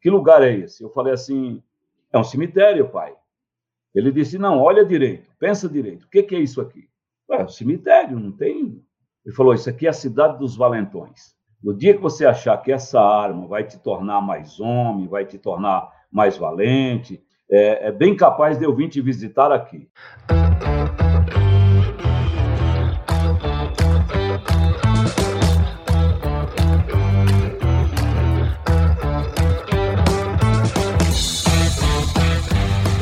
que lugar é esse? Eu falei assim: é um cemitério, pai. Ele disse: não, olha direito, pensa direito. O que, que é isso aqui? É um cemitério, não tem. Ele falou: isso aqui é a cidade dos valentões. No dia que você achar que essa arma vai te tornar mais homem, vai te tornar mais valente, é, é bem capaz de eu vir te visitar aqui.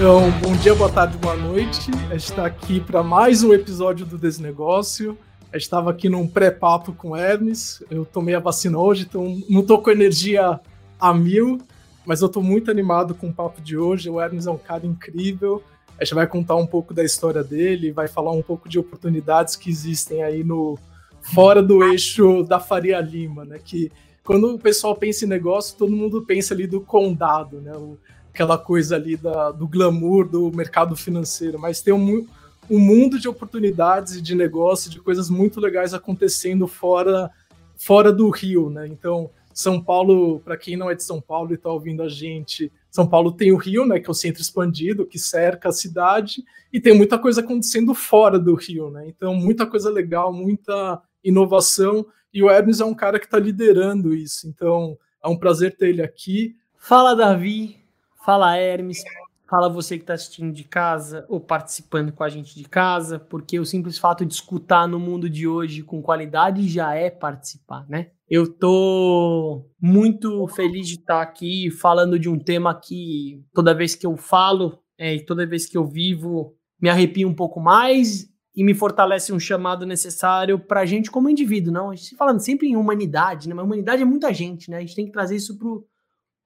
Então, bom dia, boa tarde, boa noite. A gente está aqui para mais um episódio do Desnegócio. Gente estava aqui num pré-papo com o Hermes. Eu tomei a vacina hoje, então não estou com energia a mil, mas eu estou muito animado com o papo de hoje. O Hermes é um cara incrível. A gente vai contar um pouco da história dele, vai falar um pouco de oportunidades que existem aí no fora do eixo da Faria Lima, né? Que quando o pessoal pensa em negócio, todo mundo pensa ali do condado, né? O, aquela coisa ali da, do glamour do mercado financeiro, mas tem um, um mundo de oportunidades e de negócio, de coisas muito legais acontecendo fora, fora do Rio, né? Então, São Paulo, para quem não é de São Paulo e está ouvindo a gente, São Paulo tem o Rio, né, que é o centro expandido, que cerca a cidade, e tem muita coisa acontecendo fora do Rio, né? Então, muita coisa legal, muita inovação, e o Hermes é um cara que está liderando isso. Então, é um prazer ter ele aqui. Fala, Davi. Fala Hermes, fala você que está assistindo de casa ou participando com a gente de casa, porque o simples fato de escutar no mundo de hoje com qualidade já é participar, né? Eu tô muito feliz de estar aqui falando de um tema que toda vez que eu falo é, e toda vez que eu vivo me arrepio um pouco mais e me fortalece um chamado necessário para a gente como indivíduo, não? A gente falando sempre em humanidade, né? Mas humanidade é muita gente, né? A gente tem que trazer isso pro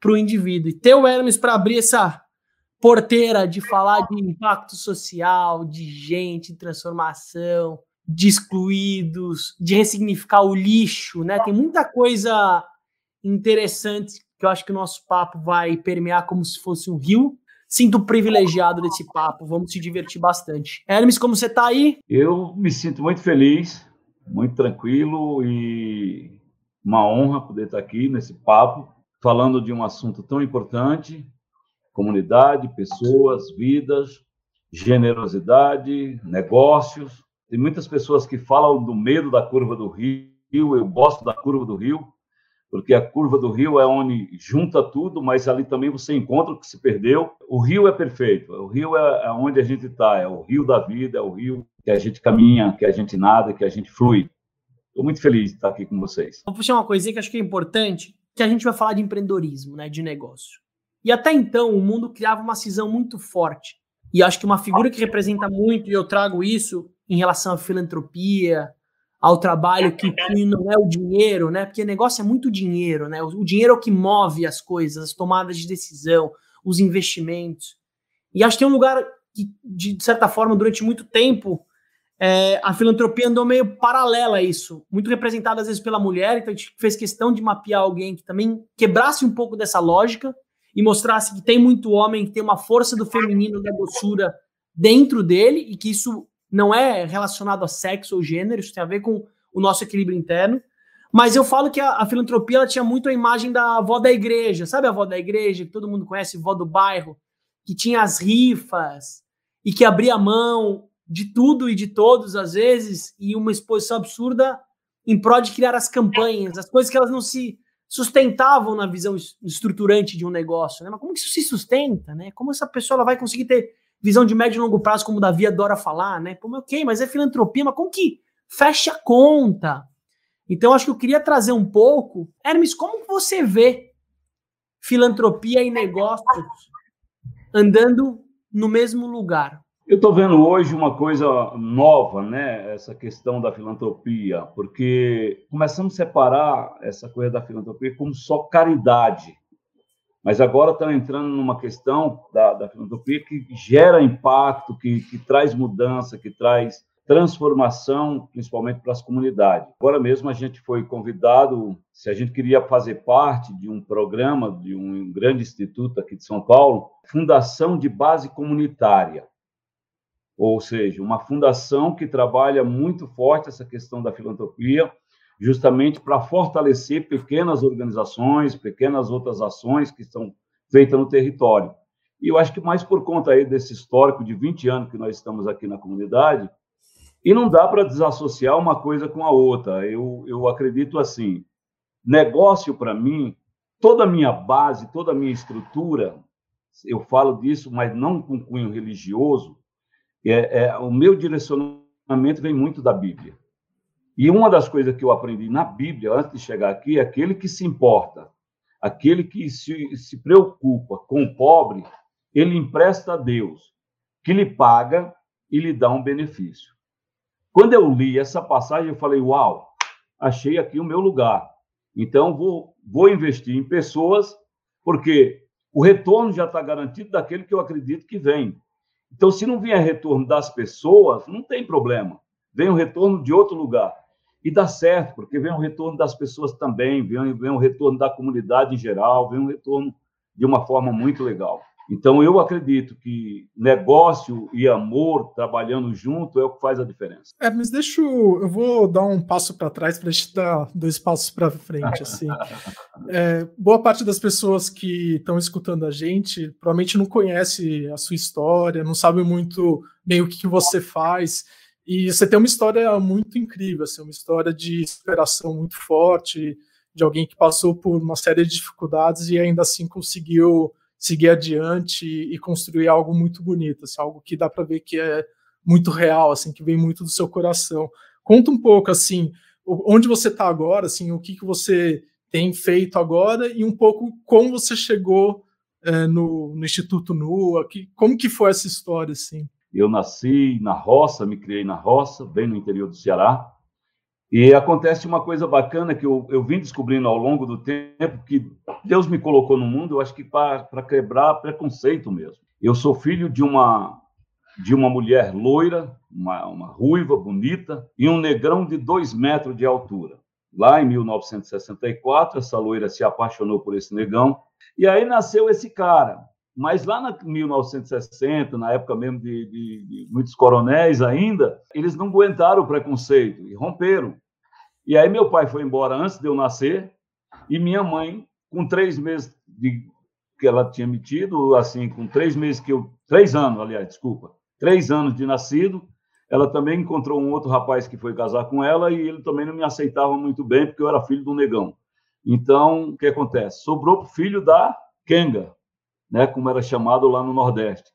para o indivíduo. E ter o Hermes para abrir essa porteira de falar de impacto social, de gente, de transformação, de excluídos, de ressignificar o lixo, né? Tem muita coisa interessante que eu acho que o nosso papo vai permear como se fosse um rio. Sinto privilegiado desse papo, vamos se divertir bastante. Hermes, como você está aí? Eu me sinto muito feliz, muito tranquilo e uma honra poder estar aqui nesse papo falando de um assunto tão importante: comunidade, pessoas, vidas, generosidade, negócios. Tem muitas pessoas que falam do medo da curva do rio. Eu gosto da curva do rio, porque a curva do rio é onde junta tudo, mas ali também você encontra o que se perdeu. O rio é perfeito. O rio é onde a gente está. É o rio da vida. É o rio que a gente caminha, que a gente nada, que a gente flui. Estou muito feliz de estar aqui com vocês. Vou puxar uma coisinha que acho que é importante que a gente vai falar de empreendedorismo, né, de negócio. E até então o mundo criava uma cisão muito forte. E acho que uma figura que representa muito, e eu trago isso em relação à filantropia, ao trabalho que não é o dinheiro, né? Porque negócio é muito dinheiro, né? O dinheiro é o que move as coisas, as tomadas de decisão, os investimentos. E acho que tem um lugar que, de certa forma, durante muito tempo, é, a filantropia andou meio paralela a isso, muito representada às vezes pela mulher, então a gente fez questão de mapear alguém que também quebrasse um pouco dessa lógica e mostrasse que tem muito homem que tem uma força do feminino da doçura dentro dele e que isso não é relacionado a sexo ou gênero, isso tem a ver com o nosso equilíbrio interno. Mas eu falo que a, a filantropia ela tinha muito a imagem da avó da igreja, sabe a avó da igreja, que todo mundo conhece, avó do bairro, que tinha as rifas e que abria mão de tudo e de todos, às vezes, e uma exposição absurda em prol de criar as campanhas, as coisas que elas não se sustentavam na visão estruturante de um negócio, né? Mas como que isso se sustenta, né? Como essa pessoa ela vai conseguir ter visão de médio e longo prazo, como o Davi adora falar, né? Como, ok, mas é filantropia, mas como que fecha a conta? Então, acho que eu queria trazer um pouco. Hermes, como você vê filantropia e negócios andando no mesmo lugar? Eu estou vendo hoje uma coisa nova, né? Essa questão da filantropia, porque começamos a separar essa coisa da filantropia como só caridade. Mas agora estão entrando numa questão da, da filantropia que gera impacto, que, que traz mudança, que traz transformação, principalmente para as comunidades. Agora mesmo a gente foi convidado, se a gente queria fazer parte de um programa de um grande instituto aqui de São Paulo, Fundação de Base Comunitária ou seja, uma fundação que trabalha muito forte essa questão da filantropia, justamente para fortalecer pequenas organizações, pequenas outras ações que estão feitas no território. E eu acho que mais por conta aí desse histórico de 20 anos que nós estamos aqui na comunidade, e não dá para desassociar uma coisa com a outra. Eu, eu acredito assim, negócio para mim, toda a minha base, toda a minha estrutura, eu falo disso, mas não com cunho religioso, é, é, o meu direcionamento vem muito da Bíblia. E uma das coisas que eu aprendi na Bíblia, antes de chegar aqui, é aquele que se importa, aquele que se, se preocupa com o pobre, ele empresta a Deus, que lhe paga e lhe dá um benefício. Quando eu li essa passagem, eu falei: Uau, achei aqui o meu lugar. Então, vou, vou investir em pessoas, porque o retorno já está garantido daquele que eu acredito que vem. Então, se não vier retorno das pessoas, não tem problema. Vem o retorno de outro lugar. E dá certo, porque vem o retorno das pessoas também, vem, vem o retorno da comunidade em geral, vem um retorno de uma forma muito legal. Então, eu acredito que negócio e amor trabalhando junto é o que faz a diferença. É, mas deixa eu, eu vou dar um passo para trás para a gente dar dois passos para frente. Assim. é, boa parte das pessoas que estão escutando a gente provavelmente não conhece a sua história, não sabe muito bem o que, que você faz. E você tem uma história muito incrível, assim, uma história de superação muito forte, de alguém que passou por uma série de dificuldades e ainda assim conseguiu seguir adiante e construir algo muito bonito, assim, algo que dá para ver que é muito real, assim, que vem muito do seu coração. Conta um pouco assim, onde você está agora, assim, o que, que você tem feito agora e um pouco como você chegou é, no, no, Instituto NUA, que, como que foi essa história, assim? Eu nasci na roça, me criei na roça, bem no interior do Ceará, e acontece uma coisa bacana que eu, eu vim descobrindo ao longo do tempo, que Deus me colocou no mundo, eu acho que para quebrar preconceito mesmo. Eu sou filho de uma de uma mulher loira, uma, uma ruiva, bonita, e um negrão de dois metros de altura. Lá em 1964, essa loira se apaixonou por esse negão, e aí nasceu esse cara. Mas lá na 1960, na época mesmo de, de, de, muitos coronéis ainda, eles não aguentaram o preconceito e romperam. E aí meu pai foi embora antes de eu nascer e minha mãe, com três meses de, que ela tinha metido, assim, com três meses que eu, três anos, aliás, desculpa, três anos de nascido, ela também encontrou um outro rapaz que foi casar com ela e ele também não me aceitava muito bem porque eu era filho do negão. Então, o que acontece? Sobrou filho da Kenga, né, como era chamado lá no Nordeste.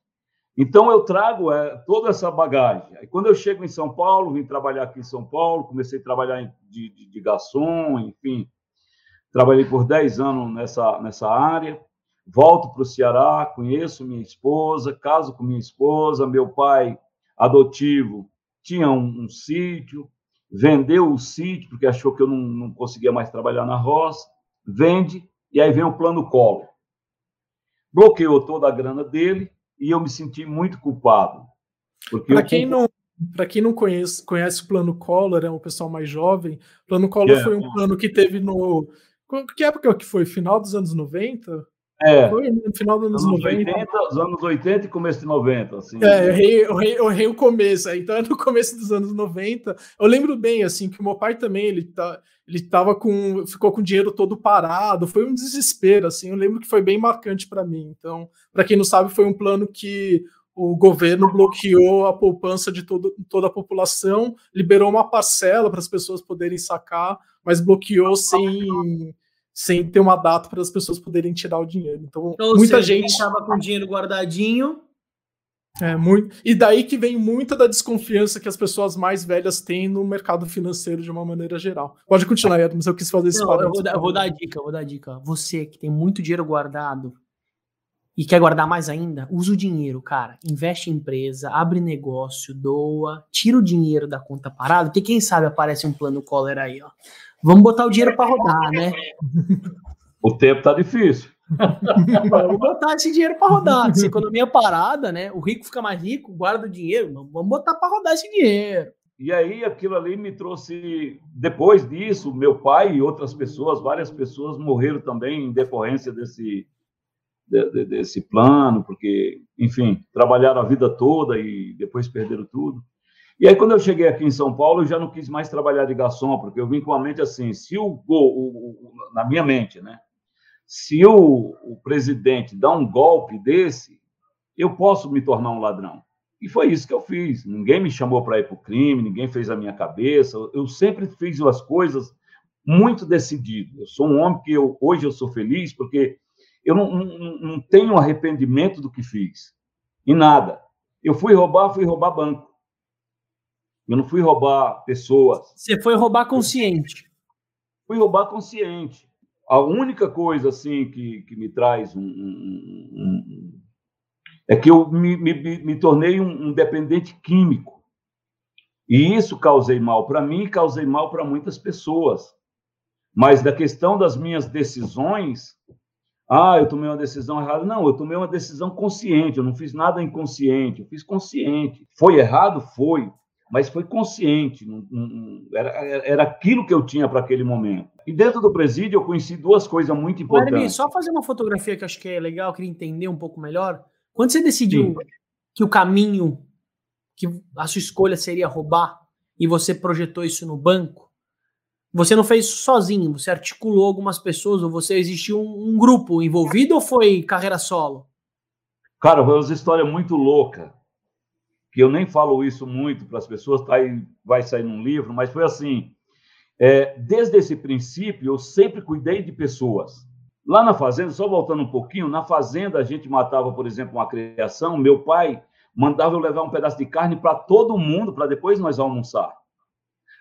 Então, eu trago é, toda essa bagagem. Quando eu chego em São Paulo, vim trabalhar aqui em São Paulo, comecei a trabalhar de, de, de garçom, enfim, trabalhei por 10 anos nessa, nessa área. Volto para o Ceará, conheço minha esposa, caso com minha esposa. Meu pai adotivo tinha um, um sítio, vendeu o sítio porque achou que eu não, não conseguia mais trabalhar na roça, vende, e aí vem o plano Collor bloqueou toda a grana dele e eu me senti muito culpado. Para quem não para quem não conhece, conhece o plano Collor, é um pessoal mais jovem, o plano Collor yeah. foi um plano que teve no que época que foi? Final dos anos 90? É. Foi no final dos anos, anos 90. 80, os anos 80 e começo de 90, assim. É, eu errei, eu errei, eu errei o começo, então é no começo dos anos 90. Eu lembro bem, assim, que o meu pai também, ele, tá, ele tava com, ficou com o dinheiro todo parado, foi um desespero, assim, eu lembro que foi bem marcante para mim. Então, para quem não sabe, foi um plano que o governo bloqueou a poupança de todo, toda a população, liberou uma parcela para as pessoas poderem sacar, mas bloqueou sem sem ter uma data para as pessoas poderem tirar o dinheiro. Então, Ou muita seja, gente estava com dinheiro guardadinho. É, muito. E daí que vem muita da desconfiança que as pessoas mais velhas têm no mercado financeiro de uma maneira geral. Pode continuar, Ed, mas eu quis fazer esse Não, eu vou, dar, eu vou dar a dica, vou dar a dica. Você que tem muito dinheiro guardado e quer guardar mais ainda, usa o dinheiro, cara. Investe em empresa, abre negócio, doa, tira o dinheiro da conta parada, porque quem sabe aparece um plano Collor aí, ó. Vamos botar o dinheiro para rodar, né? O tempo tá difícil. vamos botar esse dinheiro para rodar. Se a economia parada, né? O rico fica mais rico, guarda o dinheiro. Vamos botar para rodar esse dinheiro. E aí aquilo ali me trouxe. Depois disso, meu pai e outras pessoas, várias pessoas morreram também em decorrência desse de, desse plano, porque, enfim, trabalharam a vida toda e depois perderam tudo. E aí, quando eu cheguei aqui em São Paulo, eu já não quis mais trabalhar de garçom, porque eu vim com a mente assim, se o, o, o na minha mente, né? Se o, o presidente dá um golpe desse, eu posso me tornar um ladrão. E foi isso que eu fiz. Ninguém me chamou para ir para o crime, ninguém fez a minha cabeça. Eu sempre fiz as coisas muito decidido. Eu sou um homem que eu, hoje eu sou feliz porque eu não, não, não tenho arrependimento do que fiz. E nada. Eu fui roubar, fui roubar banco. Eu não fui roubar pessoas. Você foi roubar consciente. Fui roubar consciente. A única coisa assim que, que me traz um, um, um, é que eu me, me, me tornei um, dependente químico. E isso causei mal para mim e causei mal para muitas pessoas. Mas da questão das minhas decisões, ah, eu tomei uma decisão errada. Não, eu tomei uma decisão consciente, eu não fiz nada inconsciente, eu fiz consciente. Foi errado? Foi, mas foi consciente. Era, era aquilo que eu tinha para aquele momento. E dentro do presídio eu conheci duas coisas muito importantes. Armin, só fazer uma fotografia que eu acho que é legal, eu queria entender um pouco melhor. Quando você decidiu Sim. que o caminho, que a sua escolha seria roubar, e você projetou isso no banco, você não fez isso sozinho, você articulou algumas pessoas, ou você existiu um, um grupo envolvido ou foi carreira solo? Cara, foi uma história muito louca, que eu nem falo isso muito para as pessoas, tá aí, vai sair num livro, mas foi assim, é, desde esse princípio eu sempre cuidei de pessoas. Lá na fazenda, só voltando um pouquinho, na fazenda a gente matava, por exemplo, uma criação. Meu pai mandava eu levar um pedaço de carne para todo mundo, para depois nós almoçar.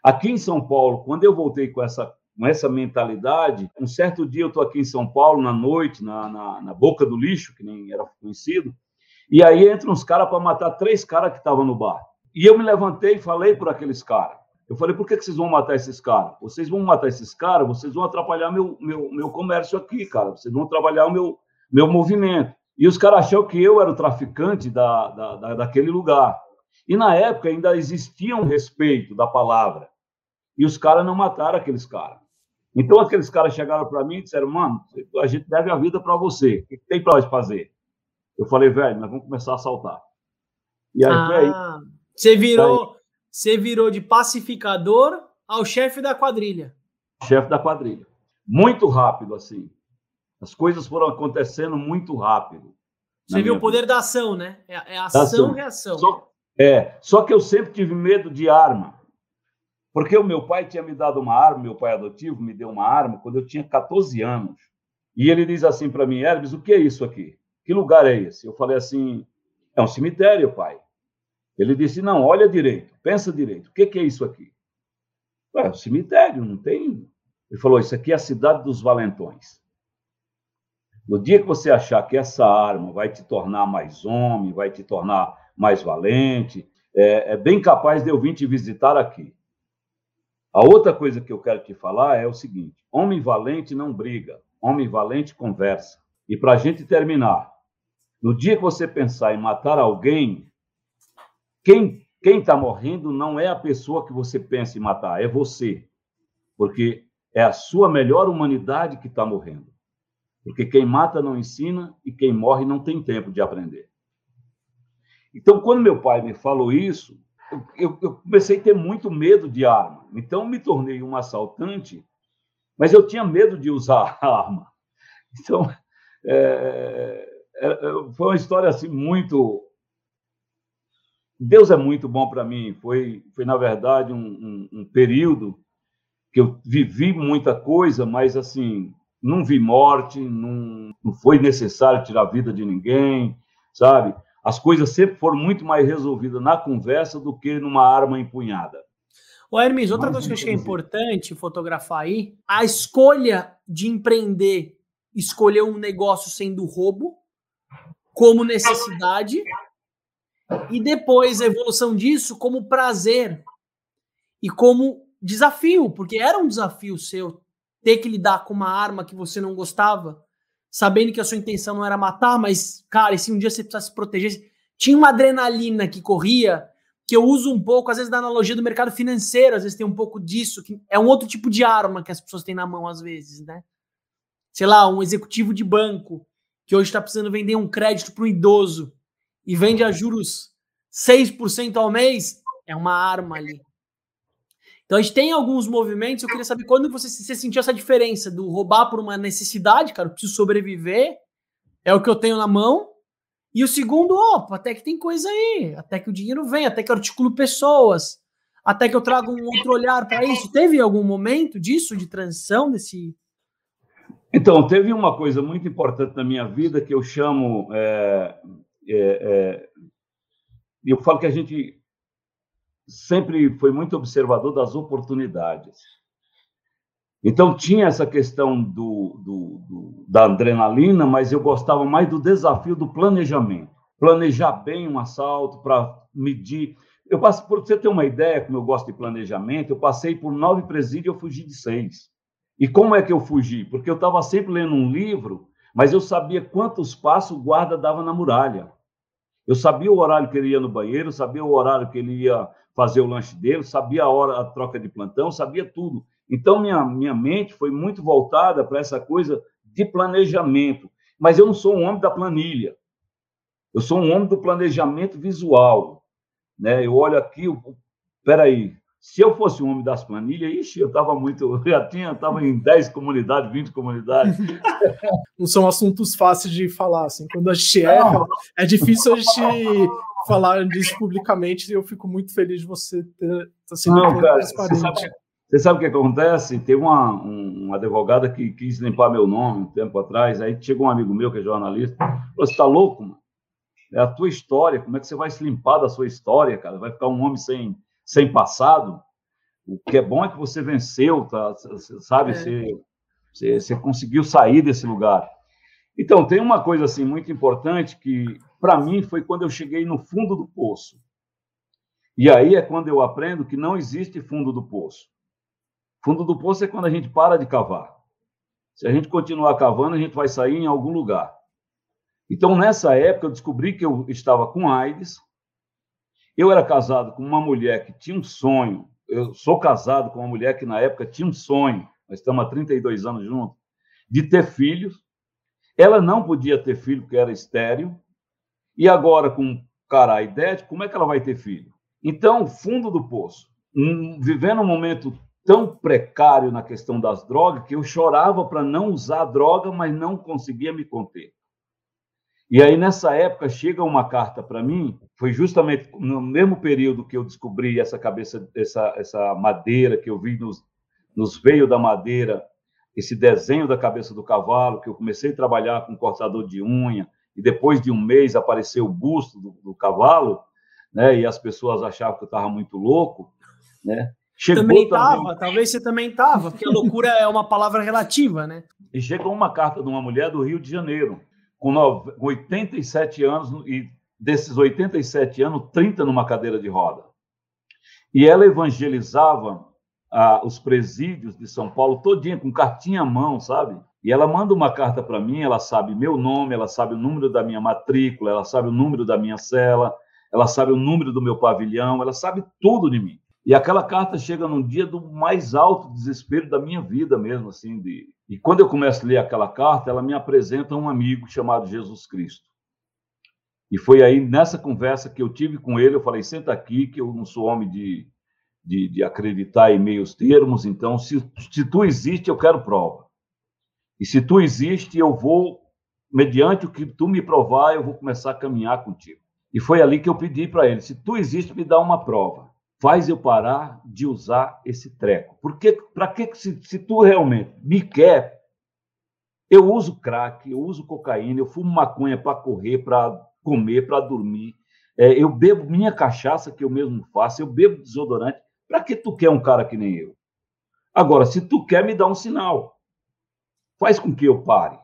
Aqui em São Paulo, quando eu voltei com essa, com essa mentalidade, um certo dia eu estou aqui em São Paulo, na noite, na, na, na, boca do lixo, que nem era conhecido, e aí entram uns caras para matar três caras que estavam no bar. E eu me levantei e falei por aqueles caras. Eu falei, por que, que vocês vão matar esses caras? Vocês vão matar esses caras, vocês vão atrapalhar meu, meu, meu comércio aqui, cara. Vocês vão trabalhar o meu, meu movimento. E os caras acharam que eu era o traficante da, da, da, daquele lugar. E na época ainda existia um respeito da palavra. E os caras não mataram aqueles caras. Então aqueles caras chegaram para mim e disseram, mano, a gente deve a vida para você. O que tem para nós fazer? Eu falei, velho, nós vamos começar a assaltar. E aí, ah, aí você virou, você virou de pacificador ao chefe da quadrilha. Chefe da quadrilha. Muito rápido, assim. As coisas foram acontecendo muito rápido. Você viu o poder vida. da ação, né? É, é ação e reação. Só, é, só que eu sempre tive medo de arma. Porque o meu pai tinha me dado uma arma, meu pai adotivo me deu uma arma quando eu tinha 14 anos. E ele diz assim para mim, Hermes, o que é isso aqui? Que lugar é esse? Eu falei assim, é um cemitério, pai. Ele disse: Não, olha direito, pensa direito. O que, que é isso aqui? Ué, o cemitério, não tem. Ele falou: Isso aqui é a cidade dos valentões. No dia que você achar que essa arma vai te tornar mais homem, vai te tornar mais valente, é, é bem capaz de eu vir te visitar aqui. A outra coisa que eu quero te falar é o seguinte: homem valente não briga, homem valente conversa. E para a gente terminar, no dia que você pensar em matar alguém, quem quem está morrendo não é a pessoa que você pensa em matar, é você. Porque é a sua melhor humanidade que está morrendo. Porque quem mata não ensina e quem morre não tem tempo de aprender. Então, quando meu pai me falou isso, eu, eu comecei a ter muito medo de arma. Então, me tornei um assaltante, mas eu tinha medo de usar a arma. Então, é, foi uma história assim muito Deus é muito bom para mim. Foi, foi na verdade, um, um, um, período que eu vivi muita coisa, mas assim não vi morte, não, não foi necessário tirar a vida de ninguém, sabe? As coisas sempre foram muito mais resolvidas na conversa do que numa arma empunhada. Ô Hermes, outra coisa que eu acho que é importante fotografar aí, a escolha de empreender, escolher um negócio sendo roubo como necessidade e depois a evolução disso como prazer e como desafio, porque era um desafio seu ter que lidar com uma arma que você não gostava, sabendo que a sua intenção não era matar, mas, cara, e se um dia você precisasse se proteger, tinha uma adrenalina que corria, que eu uso um pouco, às vezes, da analogia do mercado financeiro, às vezes tem um pouco disso, que é um outro tipo de arma que as pessoas têm na mão, às vezes, né? Sei lá, um executivo de banco que hoje está precisando vender um crédito para um idoso e vende a juros 6% ao mês, É uma arma ali. Então a gente tem alguns movimentos. Eu queria saber quando você, você sentiu essa diferença do roubar por uma necessidade, cara, eu preciso sobreviver, é o que eu tenho na mão. E o segundo, opa, até que tem coisa aí, até que o dinheiro vem, até que eu articulo pessoas, até que eu trago um outro olhar para isso. Teve algum momento disso, de transição, desse. Então, teve uma coisa muito importante na minha vida que eu chamo. É, é, é, eu falo que a gente sempre foi muito observador das oportunidades. Então, tinha essa questão do, do, do, da adrenalina, mas eu gostava mais do desafio do planejamento. Planejar bem um assalto para medir. Eu passo, por você ter uma ideia, como eu gosto de planejamento, eu passei por nove presídios e eu fugi de seis. E como é que eu fugi? Porque eu estava sempre lendo um livro, mas eu sabia quantos passos o guarda dava na muralha. Eu sabia o horário que ele ia no banheiro, sabia o horário que ele ia fazer o lanche dele, sabia a hora, a troca de plantão, sabia tudo. Então, minha, minha mente foi muito voltada para essa coisa de planejamento. Mas eu não sou um homem da planilha. Eu sou um homem do planejamento visual. Né? Eu olho aqui, peraí, se eu fosse um homem das planilhas, ixi, eu estava muito. Eu já tinha, estava em 10 comunidades, 20 comunidades. Não são assuntos fáceis de falar, assim. Quando a gente erra, é difícil a gente falar disso publicamente e eu fico muito feliz de você ter tá sendo Não, cara, transparente. Você sabe, você sabe o que acontece? Teve uma, um, uma advogada que quis limpar meu nome um tempo atrás, aí chegou um amigo meu que é jornalista, falou: Você está louco, mano? É a tua história, como é que você vai se limpar da sua história, cara? Vai ficar um homem sem sem passado, o que é bom é que você venceu, tá? sabe? É. Você, você, você conseguiu sair desse lugar. Então, tem uma coisa assim muito importante que, para mim, foi quando eu cheguei no fundo do poço. E aí é quando eu aprendo que não existe fundo do poço. Fundo do poço é quando a gente para de cavar. Se a gente continuar cavando, a gente vai sair em algum lugar. Então, nessa época, eu descobri que eu estava com AIDS, eu era casado com uma mulher que tinha um sonho. Eu sou casado com uma mulher que na época tinha um sonho. Nós estamos há 32 anos juntos de ter filhos. Ela não podia ter filho porque era estéreo. E agora com um cara idético, como é que ela vai ter filho? Então, fundo do poço. vivendo um momento tão precário na questão das drogas que eu chorava para não usar droga, mas não conseguia me conter. E aí, nessa época, chega uma carta para mim, foi justamente no mesmo período que eu descobri essa cabeça, essa, essa madeira que eu vi nos, nos veios da madeira, esse desenho da cabeça do cavalo, que eu comecei a trabalhar com cortador de unha, e depois de um mês apareceu o busto do, do cavalo, né? E as pessoas achavam que eu estava muito louco, né? Chegou também estava, talvez você também estava, porque a loucura é uma palavra relativa, né? E chegou uma carta de uma mulher do Rio de Janeiro, com 87 anos, e desses 87 anos, 30 numa cadeira de roda. E ela evangelizava ah, os presídios de São Paulo todinha, com cartinha à mão, sabe? E ela manda uma carta para mim, ela sabe meu nome, ela sabe o número da minha matrícula, ela sabe o número da minha cela, ela sabe o número do meu pavilhão, ela sabe tudo de mim. E aquela carta chega num dia do mais alto desespero da minha vida mesmo, assim, de, e quando eu começo a ler aquela carta, ela me apresenta um amigo chamado Jesus Cristo. E foi aí nessa conversa que eu tive com ele, eu falei: senta aqui, que eu não sou homem de, de, de acreditar em meios termos, então, se, se tu existe, eu quero prova. E se tu existe, eu vou, mediante o que tu me provar, eu vou começar a caminhar contigo. E foi ali que eu pedi para ele: se tu existe, me dá uma prova faz eu parar de usar esse treco. Porque para que se, se tu realmente me quer, eu uso crack, eu uso cocaína, eu fumo maconha para correr, para comer, para dormir. É, eu bebo minha cachaça que eu mesmo faço, eu bebo desodorante. Para que tu quer um cara que nem eu? Agora, se tu quer, me dá um sinal. Faz com que eu pare.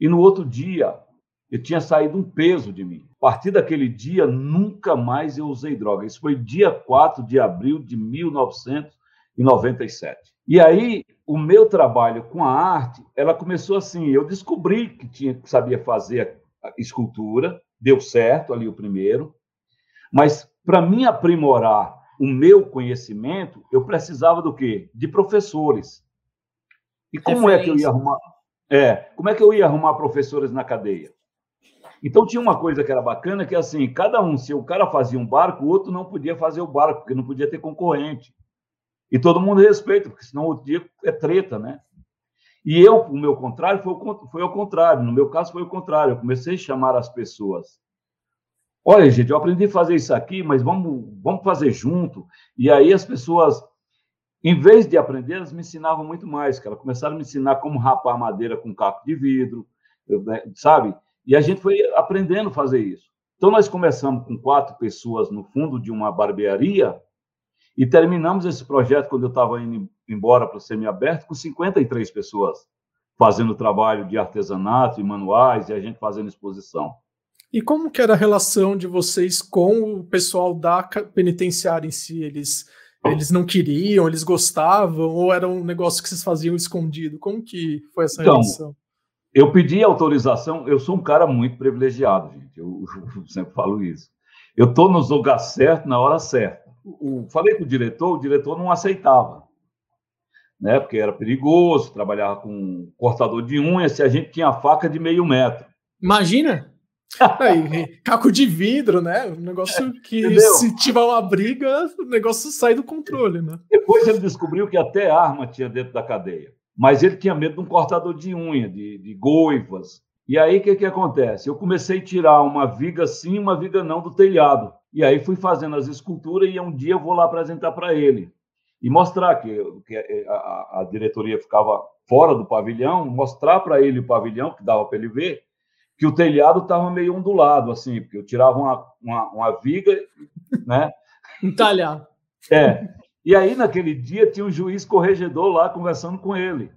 E no outro dia, eu tinha saído um peso de mim. A partir daquele dia, nunca mais eu usei droga. Isso foi dia 4 de abril de 1997. E aí, o meu trabalho com a arte, ela começou assim. Eu descobri que tinha que sabia fazer escultura, deu certo ali o primeiro. Mas para mim aprimorar o meu conhecimento, eu precisava do quê? De professores. E como é que eu ia arrumar? É, como é que eu ia arrumar professores na cadeia? Então tinha uma coisa que era bacana, que é assim, cada um, se o cara fazia um barco, o outro não podia fazer o barco, porque não podia ter concorrente. E todo mundo respeita, porque senão outro dia é treta, né? E eu, o meu contrário, foi, foi ao contrário. No meu caso, foi o contrário. Eu comecei a chamar as pessoas. Olha, gente, eu aprendi a fazer isso aqui, mas vamos, vamos fazer junto. E aí as pessoas, em vez de aprender, elas me ensinavam muito mais, cara. Começaram a me ensinar como rapar madeira com caco de vidro, né, sabe? E a gente foi aprendendo a fazer isso. Então, nós começamos com quatro pessoas no fundo de uma barbearia e terminamos esse projeto quando eu estava indo embora para o semiaberto com 53 pessoas fazendo trabalho de artesanato e manuais e a gente fazendo exposição. E como que era a relação de vocês com o pessoal da penitenciária em si? Eles, eles não queriam, eles gostavam, ou era um negócio que vocês faziam escondido? Como que foi essa então, relação? Eu pedi autorização, eu sou um cara muito privilegiado, gente, eu, eu sempre falo isso. Eu estou no lugar certo, na hora certa. O, falei com o diretor, o diretor não aceitava, né? Porque era perigoso, trabalhava com cortador de unhas, se a gente tinha faca de meio metro. Imagina! Aí, caco de vidro, né? Um negócio que, Entendeu? se tiver uma briga, o negócio sai do controle, né? Depois ele descobriu que até arma tinha dentro da cadeia mas ele tinha medo de um cortador de unha, de, de goivas. E aí, o que, que acontece? Eu comecei a tirar uma viga sim, uma viga não do telhado. E aí fui fazendo as esculturas e um dia eu vou lá apresentar para ele. E mostrar que, que a, a, diretoria ficava fora do pavilhão, mostrar para ele o pavilhão, que dava para ele ver, que o telhado estava meio ondulado, assim, porque eu tirava uma, uma, uma viga, né? Entalhado. É. E aí, naquele dia, tinha um juiz corregedor lá conversando com ele.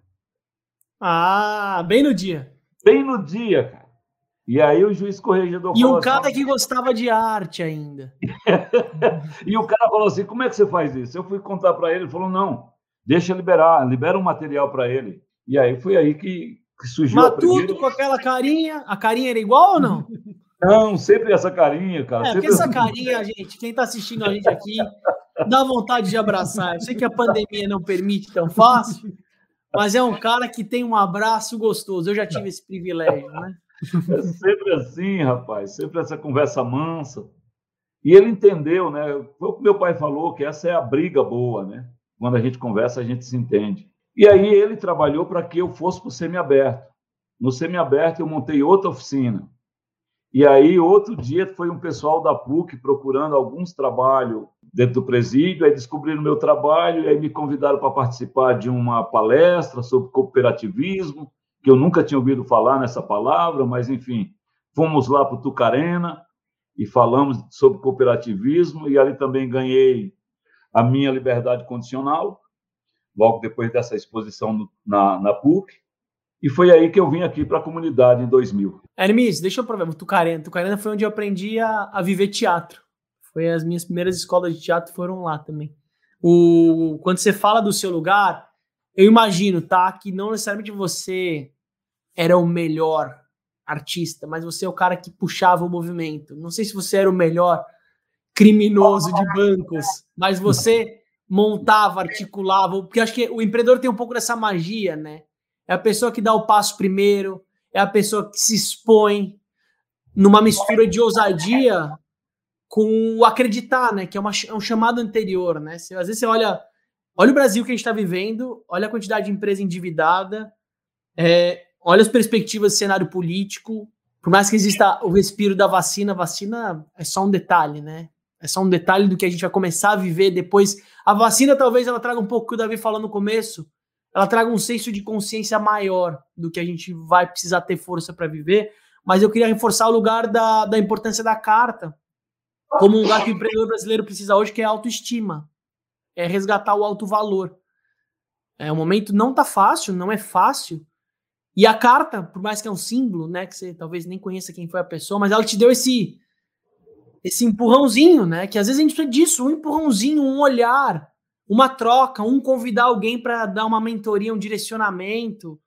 Ah, bem no dia. Bem no dia, cara. E aí o juiz corregedor E um cara assim, que gostava de arte ainda. e o cara falou assim: como é que você faz isso? Eu fui contar para ele, ele falou: não, deixa liberar, libera um material para ele. E aí foi aí que, que surgiu. Matuto primeira... com aquela carinha, a carinha era igual ou não? Não, sempre essa carinha, cara. É, sempre... essa carinha, gente, quem está assistindo a gente aqui, dá vontade de abraçar. Eu sei que a pandemia não permite tão fácil, mas é um cara que tem um abraço gostoso. Eu já tive esse privilégio, né? É sempre assim, rapaz, sempre essa conversa mansa. E ele entendeu, né? Foi o que meu pai falou, que essa é a briga boa, né? Quando a gente conversa, a gente se entende. E aí ele trabalhou para que eu fosse para o semiaberto. No semiaberto eu montei outra oficina. E aí, outro dia, foi um pessoal da PUC procurando alguns trabalhos dentro do presídio, aí descobriram meu trabalho aí me convidaram para participar de uma palestra sobre cooperativismo, que eu nunca tinha ouvido falar nessa palavra, mas enfim, fomos lá para o Tucarena e falamos sobre cooperativismo e ali também ganhei a minha liberdade condicional, logo depois dessa exposição na, na PUC. E foi aí que eu vim aqui para a comunidade em 2000. Hermes, deixa eu provar. Tucarena. Tucarena foi onde eu aprendi a, a viver teatro. Foi as minhas primeiras escolas de teatro foram lá também. O, quando você fala do seu lugar, eu imagino, tá? Que não necessariamente você era o melhor artista, mas você é o cara que puxava o movimento. Não sei se você era o melhor criminoso de bancos, mas você montava, articulava, porque acho que o empreendedor tem um pouco dessa magia, né? É a pessoa que dá o passo primeiro, é a pessoa que se expõe numa mistura de ousadia com o acreditar, né? Que é, uma, é um chamado anterior, né? Você, às vezes você olha, olha o Brasil que a gente está vivendo, olha a quantidade de empresa endividada, é, olha as perspectivas do cenário político. Por mais que exista o respiro da vacina, vacina é só um detalhe, né? É só um detalhe do que a gente vai começar a viver depois. A vacina talvez ela traga um pouco que o Davi falou no começo, ela traga um senso de consciência maior do que a gente vai precisar ter força para viver. Mas eu queria reforçar o lugar da, da importância da carta, como um lugar que o empreendedor brasileiro precisa hoje, que é autoestima. É resgatar o alto valor. É, o momento não tá fácil, não é fácil. E a carta, por mais que é um símbolo, né, que você talvez nem conheça quem foi a pessoa, mas ela te deu esse esse empurrãozinho, né? Que às vezes a gente precisa disso, um empurrãozinho, um olhar, uma troca, um convidar alguém para dar uma mentoria, um direcionamento,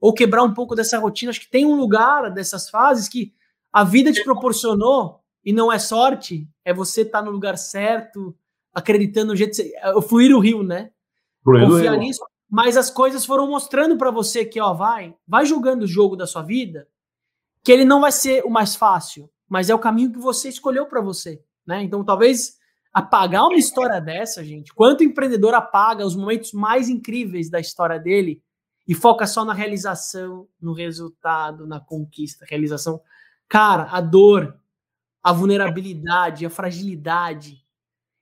ou quebrar um pouco dessa rotina. Acho que tem um lugar dessas fases que a vida te proporcionou e não é sorte, é você estar tá no lugar certo, acreditando no jeito. De... É o fluir o rio, né? Fluir Confiar nisso. Mas as coisas foram mostrando para você que, ó, vai, vai jogando o jogo da sua vida que ele não vai ser o mais fácil, mas é o caminho que você escolheu para você, né? Então, talvez apagar uma história dessa, gente, quanto empreendedor apaga os momentos mais incríveis da história dele e foca só na realização, no resultado, na conquista, realização. Cara, a dor, a vulnerabilidade, a fragilidade,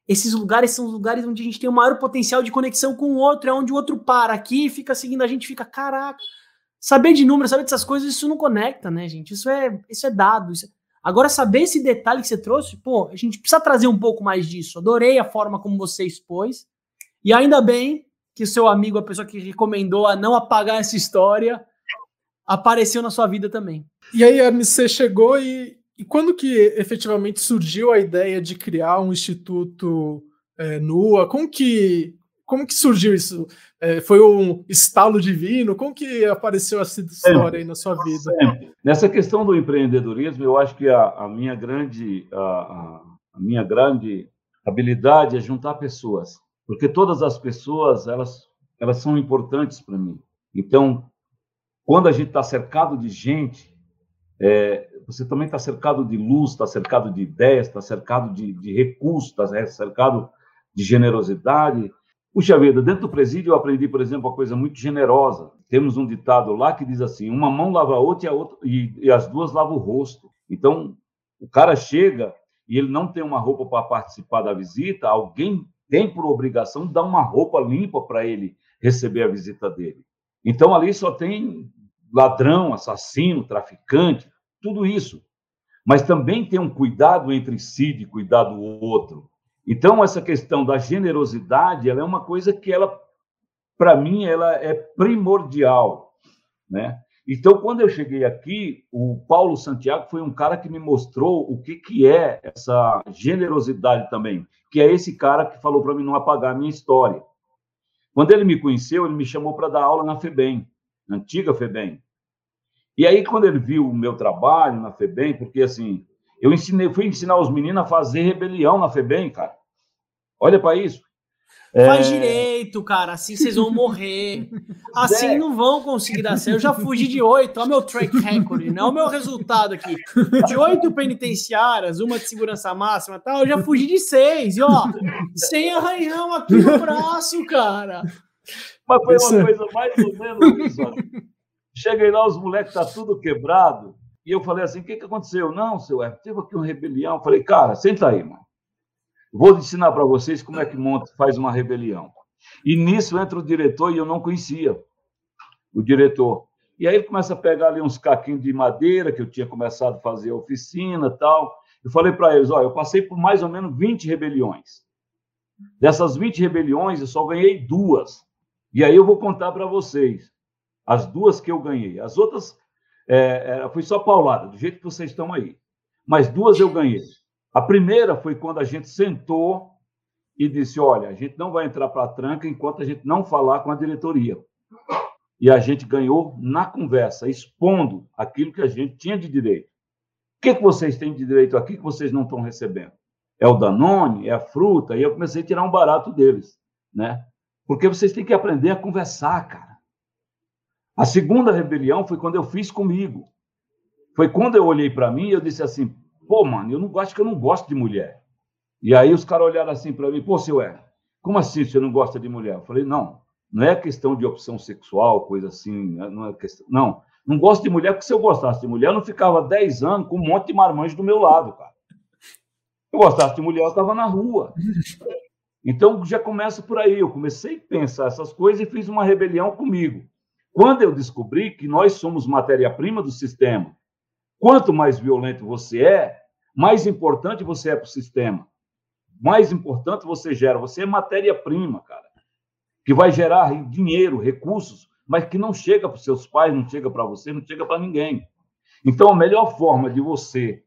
esses lugares são os lugares onde a gente tem o maior potencial de conexão com o outro, é onde o outro para aqui fica seguindo a gente, fica, caraca. Saber de números, saber dessas coisas, isso não conecta, né, gente? Isso é, isso é dado. Isso é... Agora, saber esse detalhe que você trouxe, pô, a gente precisa trazer um pouco mais disso. Adorei a forma como você expôs. E ainda bem que o seu amigo, a pessoa que recomendou a não apagar essa história, apareceu na sua vida também. E aí, Hermes, você chegou e, e quando que efetivamente surgiu a ideia de criar um instituto é, NUA? Como que, como que surgiu isso? É, foi um estalo divino? Como que apareceu essa história aí na sua vida? Sempre. Nessa questão do empreendedorismo, eu acho que a, a minha grande a, a, minha grande habilidade é juntar pessoas, porque todas as pessoas elas elas são importantes para mim. Então, quando a gente está cercado de gente, é, você também está cercado de luz, está cercado de ideias, está cercado de, de recursos, está cercado de generosidade. Puxa vida, dentro do presídio eu aprendi, por exemplo, uma coisa muito generosa. Temos um ditado lá que diz assim: uma mão lava a outra e, a outra, e, e as duas lavam o rosto. Então, o cara chega e ele não tem uma roupa para participar da visita, alguém tem por obrigação dar uma roupa limpa para ele receber a visita dele. Então, ali só tem ladrão, assassino, traficante, tudo isso. Mas também tem um cuidado entre si de cuidar do outro. Então, essa questão da generosidade, ela é uma coisa que ela, para mim, ela é primordial, né? Então, quando eu cheguei aqui, o Paulo Santiago foi um cara que me mostrou o que, que é essa generosidade também, que é esse cara que falou para mim não apagar a minha história. Quando ele me conheceu, ele me chamou para dar aula na FEBEM, na antiga FEBEM. E aí, quando ele viu o meu trabalho na FEBEM, porque assim, eu ensinei, fui ensinar os meninos a fazer rebelião na FEBEM, cara. Olha para isso. Faz é... direito, cara, assim vocês vão morrer. Assim é. não vão conseguir dar certo. Eu já fugi de oito, olha meu track record, não é o meu resultado aqui. De oito penitenciárias, uma de segurança máxima tal, eu já fugi de seis. E ó, sem arranhão aqui no braço, cara. Mas foi uma coisa mais ou menos isso. Cheguei lá, os moleques tá tudo quebrado. E eu falei assim: o que, que aconteceu? Não, seu Hermes, teve aqui uma rebelião. Eu falei, cara, senta aí, mano. Vou ensinar para vocês como é que monta, faz uma rebelião. E nisso entra o diretor, e eu não conhecia o diretor. E aí ele começa a pegar ali uns caquinhos de madeira, que eu tinha começado a fazer a oficina tal. Eu falei para eles: olha, eu passei por mais ou menos 20 rebeliões. Dessas 20 rebeliões, eu só ganhei duas. E aí eu vou contar para vocês. As duas que eu ganhei. As outras é, é, foi só paulada, do jeito que vocês estão aí. Mas duas eu ganhei. A primeira foi quando a gente sentou e disse: olha, a gente não vai entrar para a tranca enquanto a gente não falar com a diretoria. E a gente ganhou na conversa, expondo aquilo que a gente tinha de direito. O que, que vocês têm de direito aqui que vocês não estão recebendo? É o Danone? É a fruta? E eu comecei a tirar um barato deles, né? Porque vocês têm que aprender a conversar, cara. A segunda rebelião foi quando eu fiz comigo. Foi quando eu olhei para mim e eu disse assim: pô, mano, eu não acho que eu não gosto de mulher. E aí os caras olharam assim para mim: pô, seu é, como assim você não gosta de mulher? Eu falei: não, não é questão de opção sexual, coisa assim, né, não é questão. Não, não gosto de mulher porque se eu gostasse de mulher, eu não ficava 10 anos com um monte de marmanjo do meu lado, cara. Se eu gostasse de mulher, eu estava na rua. Então já começa por aí. Eu comecei a pensar essas coisas e fiz uma rebelião comigo. Quando eu descobri que nós somos matéria-prima do sistema, quanto mais violento você é, mais importante você é para o sistema. Mais importante você gera. Você é matéria-prima, cara, que vai gerar dinheiro, recursos, mas que não chega para os seus pais, não chega para você, não chega para ninguém. Então, a melhor forma de você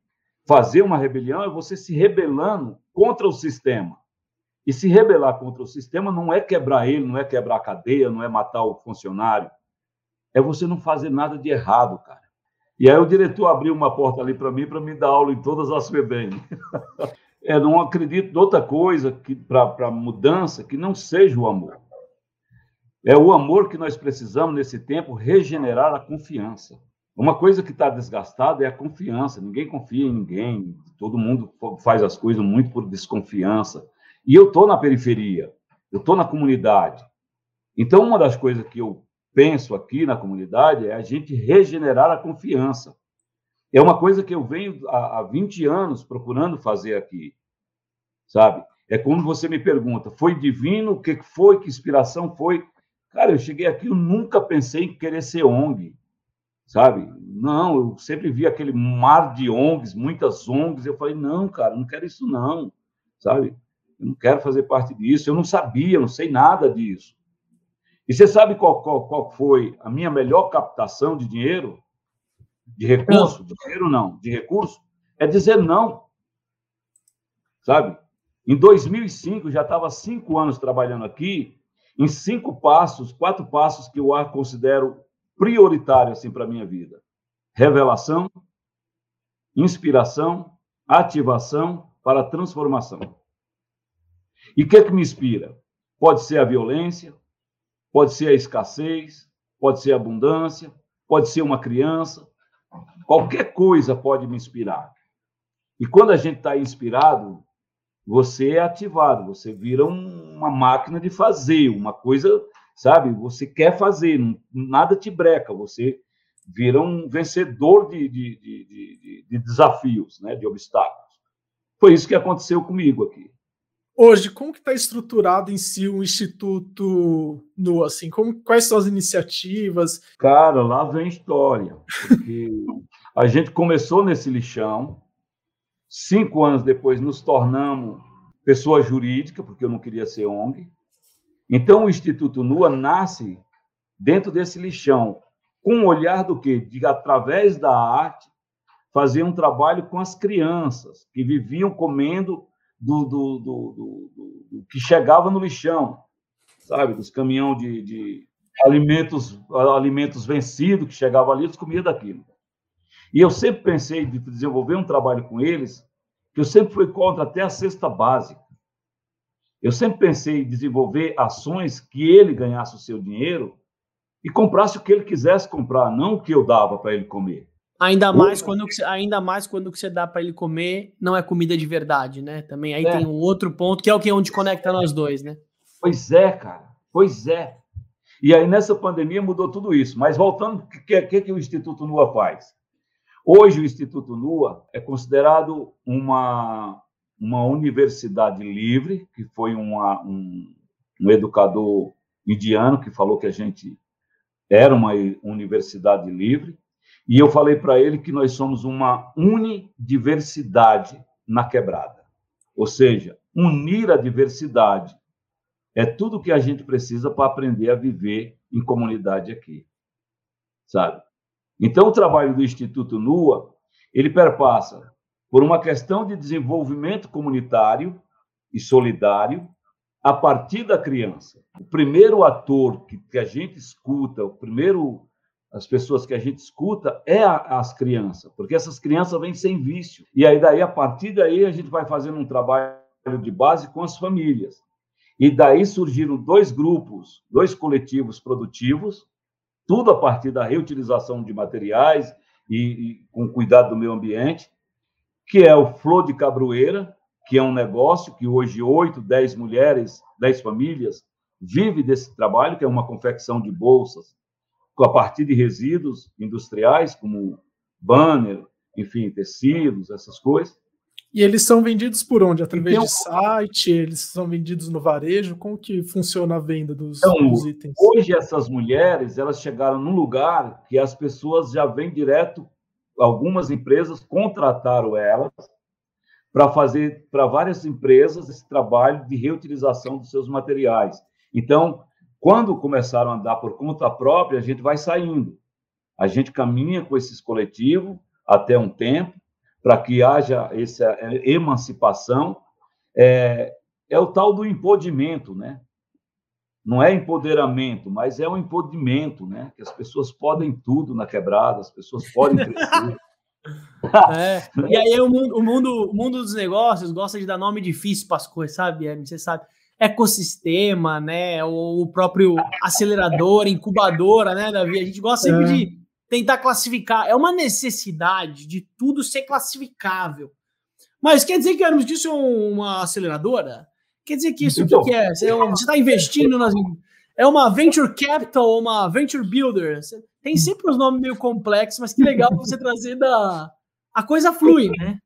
fazer uma rebelião é você se rebelando contra o sistema. E se rebelar contra o sistema não é quebrar ele, não é quebrar a cadeia, não é matar o funcionário, é você não fazer nada de errado, cara. E aí o diretor abriu uma porta ali para mim para me dar aula em todas as FEBEM. é, não acredito em outra coisa para mudança que não seja o amor. É o amor que nós precisamos nesse tempo regenerar a confiança. Uma coisa que está desgastada é a confiança. Ninguém confia em ninguém. Todo mundo faz as coisas muito por desconfiança. E eu estou na periferia, eu estou na comunidade. Então, uma das coisas que eu penso aqui na comunidade é a gente regenerar a confiança. É uma coisa que eu venho há, há 20 anos procurando fazer aqui, sabe? É quando você me pergunta, foi divino? O que foi? Que inspiração foi? Cara, eu cheguei aqui, eu nunca pensei em querer ser ONG, sabe? Não, eu sempre vi aquele mar de ONGs, muitas ONGs. Eu falei, não, cara, não quero isso, não, sabe? Eu não quero fazer parte disso. Eu não sabia, não sei nada disso. E você sabe qual, qual, qual foi a minha melhor captação de dinheiro? De recurso? De dinheiro não, de recurso? É dizer não. Sabe? Em 2005, já estava cinco anos trabalhando aqui, em cinco passos, quatro passos que eu considero prioritários assim, para a minha vida: revelação, inspiração, ativação para transformação. E o que, é que me inspira? Pode ser a violência, Pode ser a escassez, pode ser a abundância, pode ser uma criança. Qualquer coisa pode me inspirar. E quando a gente está inspirado, você é ativado, você vira uma máquina de fazer, uma coisa, sabe? Você quer fazer, nada te breca, você vira um vencedor de, de, de, de desafios, né? de obstáculos. Foi isso que aconteceu comigo aqui. Hoje, como que está estruturado em si o Instituto NU? Assim, como, quais são as iniciativas? Cara, lá vem história. A gente começou nesse lixão, cinco anos depois nos tornamos pessoa jurídica, porque eu não queria ser ONG. Então, o Instituto NUA nasce dentro desse lixão, com um olhar do quê? De, através da arte, fazer um trabalho com as crianças que viviam comendo do, do, do, do, que chegava no lixão, sabe? Dos caminhão de, de alimentos, alimentos vencidos que chegava ali, eles comiam daquilo. E eu sempre pensei de desenvolver um trabalho com eles, que eu sempre fui contra até a cesta básica. Eu sempre pensei em desenvolver ações que ele ganhasse o seu dinheiro e comprasse o que ele quisesse comprar, não o que eu dava para ele comer. Ainda mais quando ainda mais quando o que você dá para ele comer não é comida de verdade, né? Também aí é. tem um outro ponto que é o que é onde conecta nós dois, né? Pois é, cara. Pois é. E aí nessa pandemia mudou tudo isso. Mas voltando, o que, que, que o Instituto NUA faz? Hoje o Instituto NUA é considerado uma uma universidade livre, que foi uma, um, um educador indiano que falou que a gente era uma universidade livre. E eu falei para ele que nós somos uma unidiversidade na quebrada. Ou seja, unir a diversidade é tudo que a gente precisa para aprender a viver em comunidade aqui. Sabe? Então, o trabalho do Instituto NUA, ele perpassa por uma questão de desenvolvimento comunitário e solidário a partir da criança. O primeiro ator que, que a gente escuta, o primeiro as pessoas que a gente escuta é a, as crianças, porque essas crianças vêm sem vício. E aí daí a partir daí a gente vai fazendo um trabalho de base com as famílias. E daí surgiram dois grupos, dois coletivos produtivos, tudo a partir da reutilização de materiais e, e com cuidado do meio ambiente, que é o Flor de Cabroeira, que é um negócio que hoje oito, dez mulheres, dez famílias vivem desse trabalho, que é uma confecção de bolsas a partir de resíduos industriais, como banner, enfim, tecidos, essas coisas. E eles são vendidos por onde? Através então, de site? Eles são vendidos no varejo? Como que funciona a venda dos, então, dos itens? Hoje essas mulheres elas chegaram num lugar que as pessoas já vêm direto, algumas empresas contrataram elas para fazer para várias empresas esse trabalho de reutilização dos seus materiais. Então, quando começaram a andar por conta própria, a gente vai saindo. A gente caminha com esses coletivos até um tempo, para que haja essa emancipação. É, é o tal do empodimento, né? Não é empoderamento, mas é um empodimento, né? Que as pessoas podem tudo na quebrada, as pessoas podem crescer. É. E aí o mundo, o mundo, o mundo dos negócios gosta de dar nome difícil para as coisas, sabe? Você sabe ecossistema, né? O próprio acelerador, incubadora, né, Davi? A gente gosta sempre é. de tentar classificar. É uma necessidade de tudo ser classificável. Mas quer dizer que Hermes disso é uma aceleradora? Quer dizer que isso então, que é? Você está investindo nas. É uma venture capital ou uma venture builder? Tem sempre os nomes meio complexos, mas que legal você trazer da. A coisa flui, né?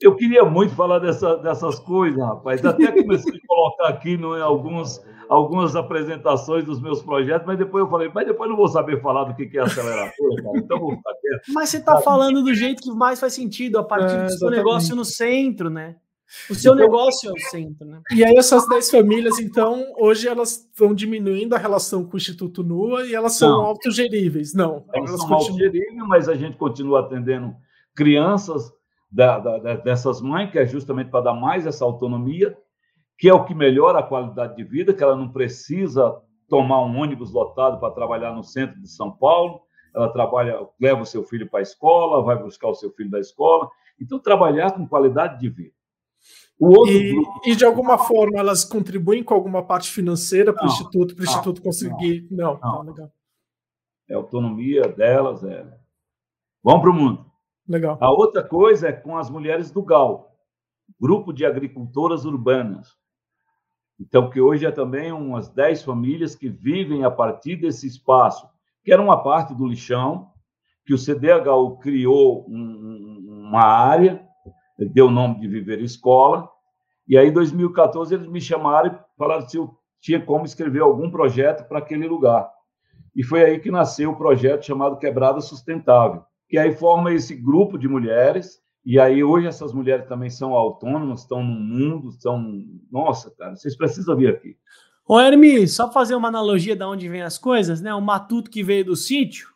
Eu queria muito falar dessa, dessas coisas, rapaz. Até comecei a colocar aqui no, em alguns, algumas apresentações dos meus projetos, mas depois eu falei, mas depois não vou saber falar do que é acelerador, cara. Então vou ficar quieto. Mas você está falando do jeito que mais faz sentido, a partir é, do seu negócio no centro, né? O seu então, negócio é o centro, né? E aí essas 10 famílias, então, hoje elas estão diminuindo a relação com o Instituto NUA e elas são autogeríveis. Não, elas, elas são continuam... autogeríveis, mas a gente continua atendendo crianças da, da, dessas mães, que é justamente para dar mais essa autonomia, que é o que melhora a qualidade de vida, que ela não precisa tomar um ônibus lotado para trabalhar no centro de São Paulo, ela trabalha, leva o seu filho para a escola, vai buscar o seu filho da escola. Então, trabalhar com qualidade de vida. E, grupo... e, de alguma forma elas contribuem com alguma parte financeira para o Instituto, para o Instituto conseguir. Não, não, não. legal. É autonomia delas, é. Vamos para o mundo. Legal. A outra coisa é com as mulheres do GAL, Grupo de Agricultoras Urbanas. Então, que hoje é também umas 10 famílias que vivem a partir desse espaço, que era uma parte do lixão, que o CDHU criou um, uma área deu o nome de Viver Escola. E aí, em 2014, eles me chamaram e falaram se eu tinha como escrever algum projeto para aquele lugar. E foi aí que nasceu o projeto chamado Quebrada Sustentável, que aí forma esse grupo de mulheres. E aí, hoje, essas mulheres também são autônomas, estão no mundo, são. Nossa, cara, vocês precisam vir aqui. Ô, Hermi, só fazer uma analogia de onde vem as coisas, né? O matuto que veio do sítio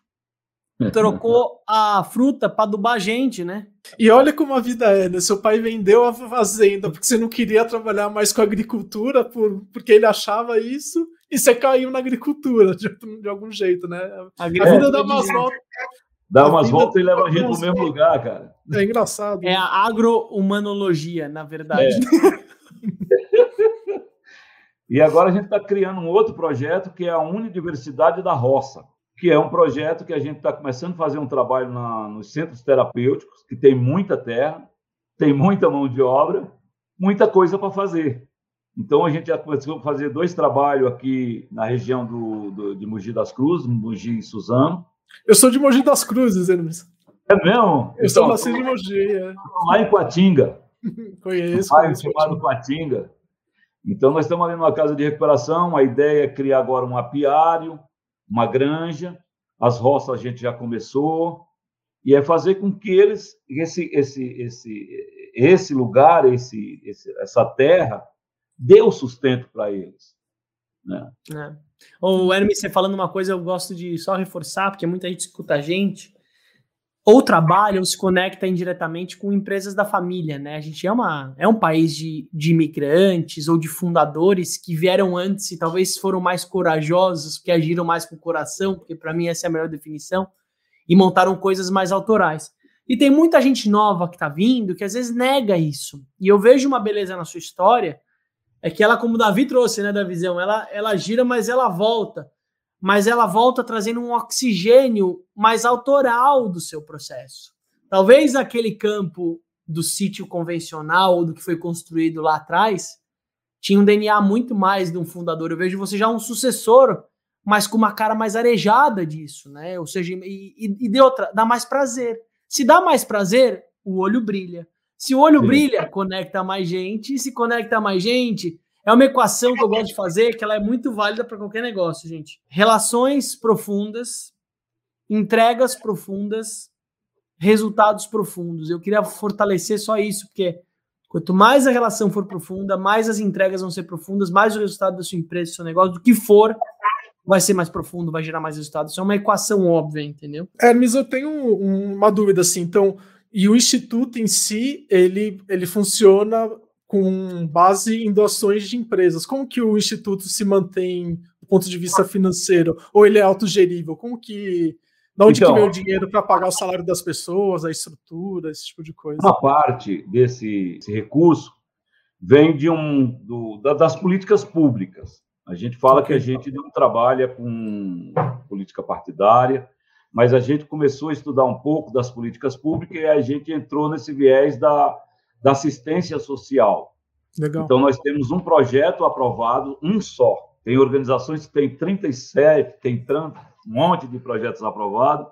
trocou a fruta para adubar gente, né? E olha como a vida é, né? Seu pai vendeu a fazenda porque você não queria trabalhar mais com agricultura, por, porque ele achava isso, e você caiu na agricultura, de, de algum jeito, né? A, a vida dá umas voltas. Dá umas voltas e leva a gente para o mesmo lugar, cara. É engraçado. É a agro-humanologia, na verdade. É. e agora a gente está criando um outro projeto que é a Unidiversidade da Roça que é um projeto que a gente está começando a fazer um trabalho na, nos centros terapêuticos, que tem muita terra, tem muita mão de obra, muita coisa para fazer. Então, a gente já começou a fazer dois trabalhos aqui na região do, do, de Mogi das Cruzes, Mogi e Suzano. Eu sou de Mogi das Cruzes, Hermes. É mesmo? Eu então, sou nascido de Mogi, é. Lá em Coatinga. Conheço. Um bairro chamado Coatinga. Então, nós estamos ali numa casa de recuperação, a ideia é criar agora um apiário, uma granja, as roças a gente já começou, e é fazer com que eles, esse, esse, esse, esse lugar, esse, esse essa terra, dê o sustento para eles. Né? É. O Hermes, você falando uma coisa, eu gosto de só reforçar, porque muita gente escuta a gente, ou trabalha ou se conecta indiretamente com empresas da família, né? A gente é, uma, é um país de, de imigrantes ou de fundadores que vieram antes e talvez foram mais corajosos, que agiram mais com o coração, porque para mim essa é a melhor definição, e montaram coisas mais autorais. E tem muita gente nova que está vindo que às vezes nega isso. E eu vejo uma beleza na sua história, é que ela, como o Davi trouxe, né, da visão, ela, ela gira, mas ela volta mas ela volta trazendo um oxigênio mais autoral do seu processo. Talvez aquele campo do sítio convencional, do que foi construído lá atrás, tinha um DNA muito mais de um fundador. Eu vejo você já um sucessor, mas com uma cara mais arejada disso, né? Ou seja, e, e de outra, dá mais prazer. Se dá mais prazer, o olho brilha. Se o olho Sim. brilha, conecta mais gente. E se conecta mais gente, é uma equação que eu gosto de fazer, que ela é muito válida para qualquer negócio, gente. Relações profundas, entregas profundas, resultados profundos. Eu queria fortalecer só isso, porque quanto mais a relação for profunda, mais as entregas vão ser profundas, mais o resultado da sua empresa, do seu negócio, do que for, vai ser mais profundo, vai gerar mais resultados. Isso é uma equação óbvia, entendeu? Hermes, eu tenho uma dúvida assim, então, e o instituto em si, ele, ele funciona com base em doações de empresas. Como que o instituto se mantém do ponto de vista financeiro? Ou ele é autogerível? Como que da onde então, que vem o dinheiro para pagar o salário das pessoas, a estrutura, esse tipo de coisa? Uma parte desse recurso vem de um do, das políticas públicas. A gente fala okay. que a gente não trabalha com política partidária, mas a gente começou a estudar um pouco das políticas públicas e a gente entrou nesse viés da, da assistência social. Legal. Então, nós temos um projeto aprovado, um só. Tem organizações que têm 37, tem um monte de projetos aprovados,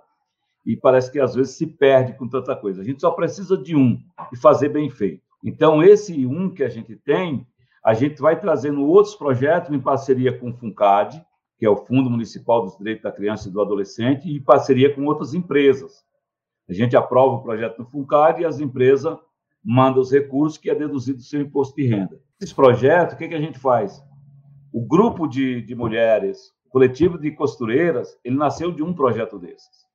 e parece que às vezes se perde com tanta coisa. A gente só precisa de um e fazer bem feito. Então, esse um que a gente tem, a gente vai trazendo outros projetos em parceria com o FUNCAD, que é o Fundo Municipal dos Direitos da Criança e do Adolescente, e parceria com outras empresas. A gente aprova o projeto no FUNCAD e as empresas mandam os recursos que é deduzido do seu imposto de renda. Esse projeto, o que, que a gente faz? O grupo de, de mulheres, o coletivo de costureiras, ele nasceu de um projeto desses.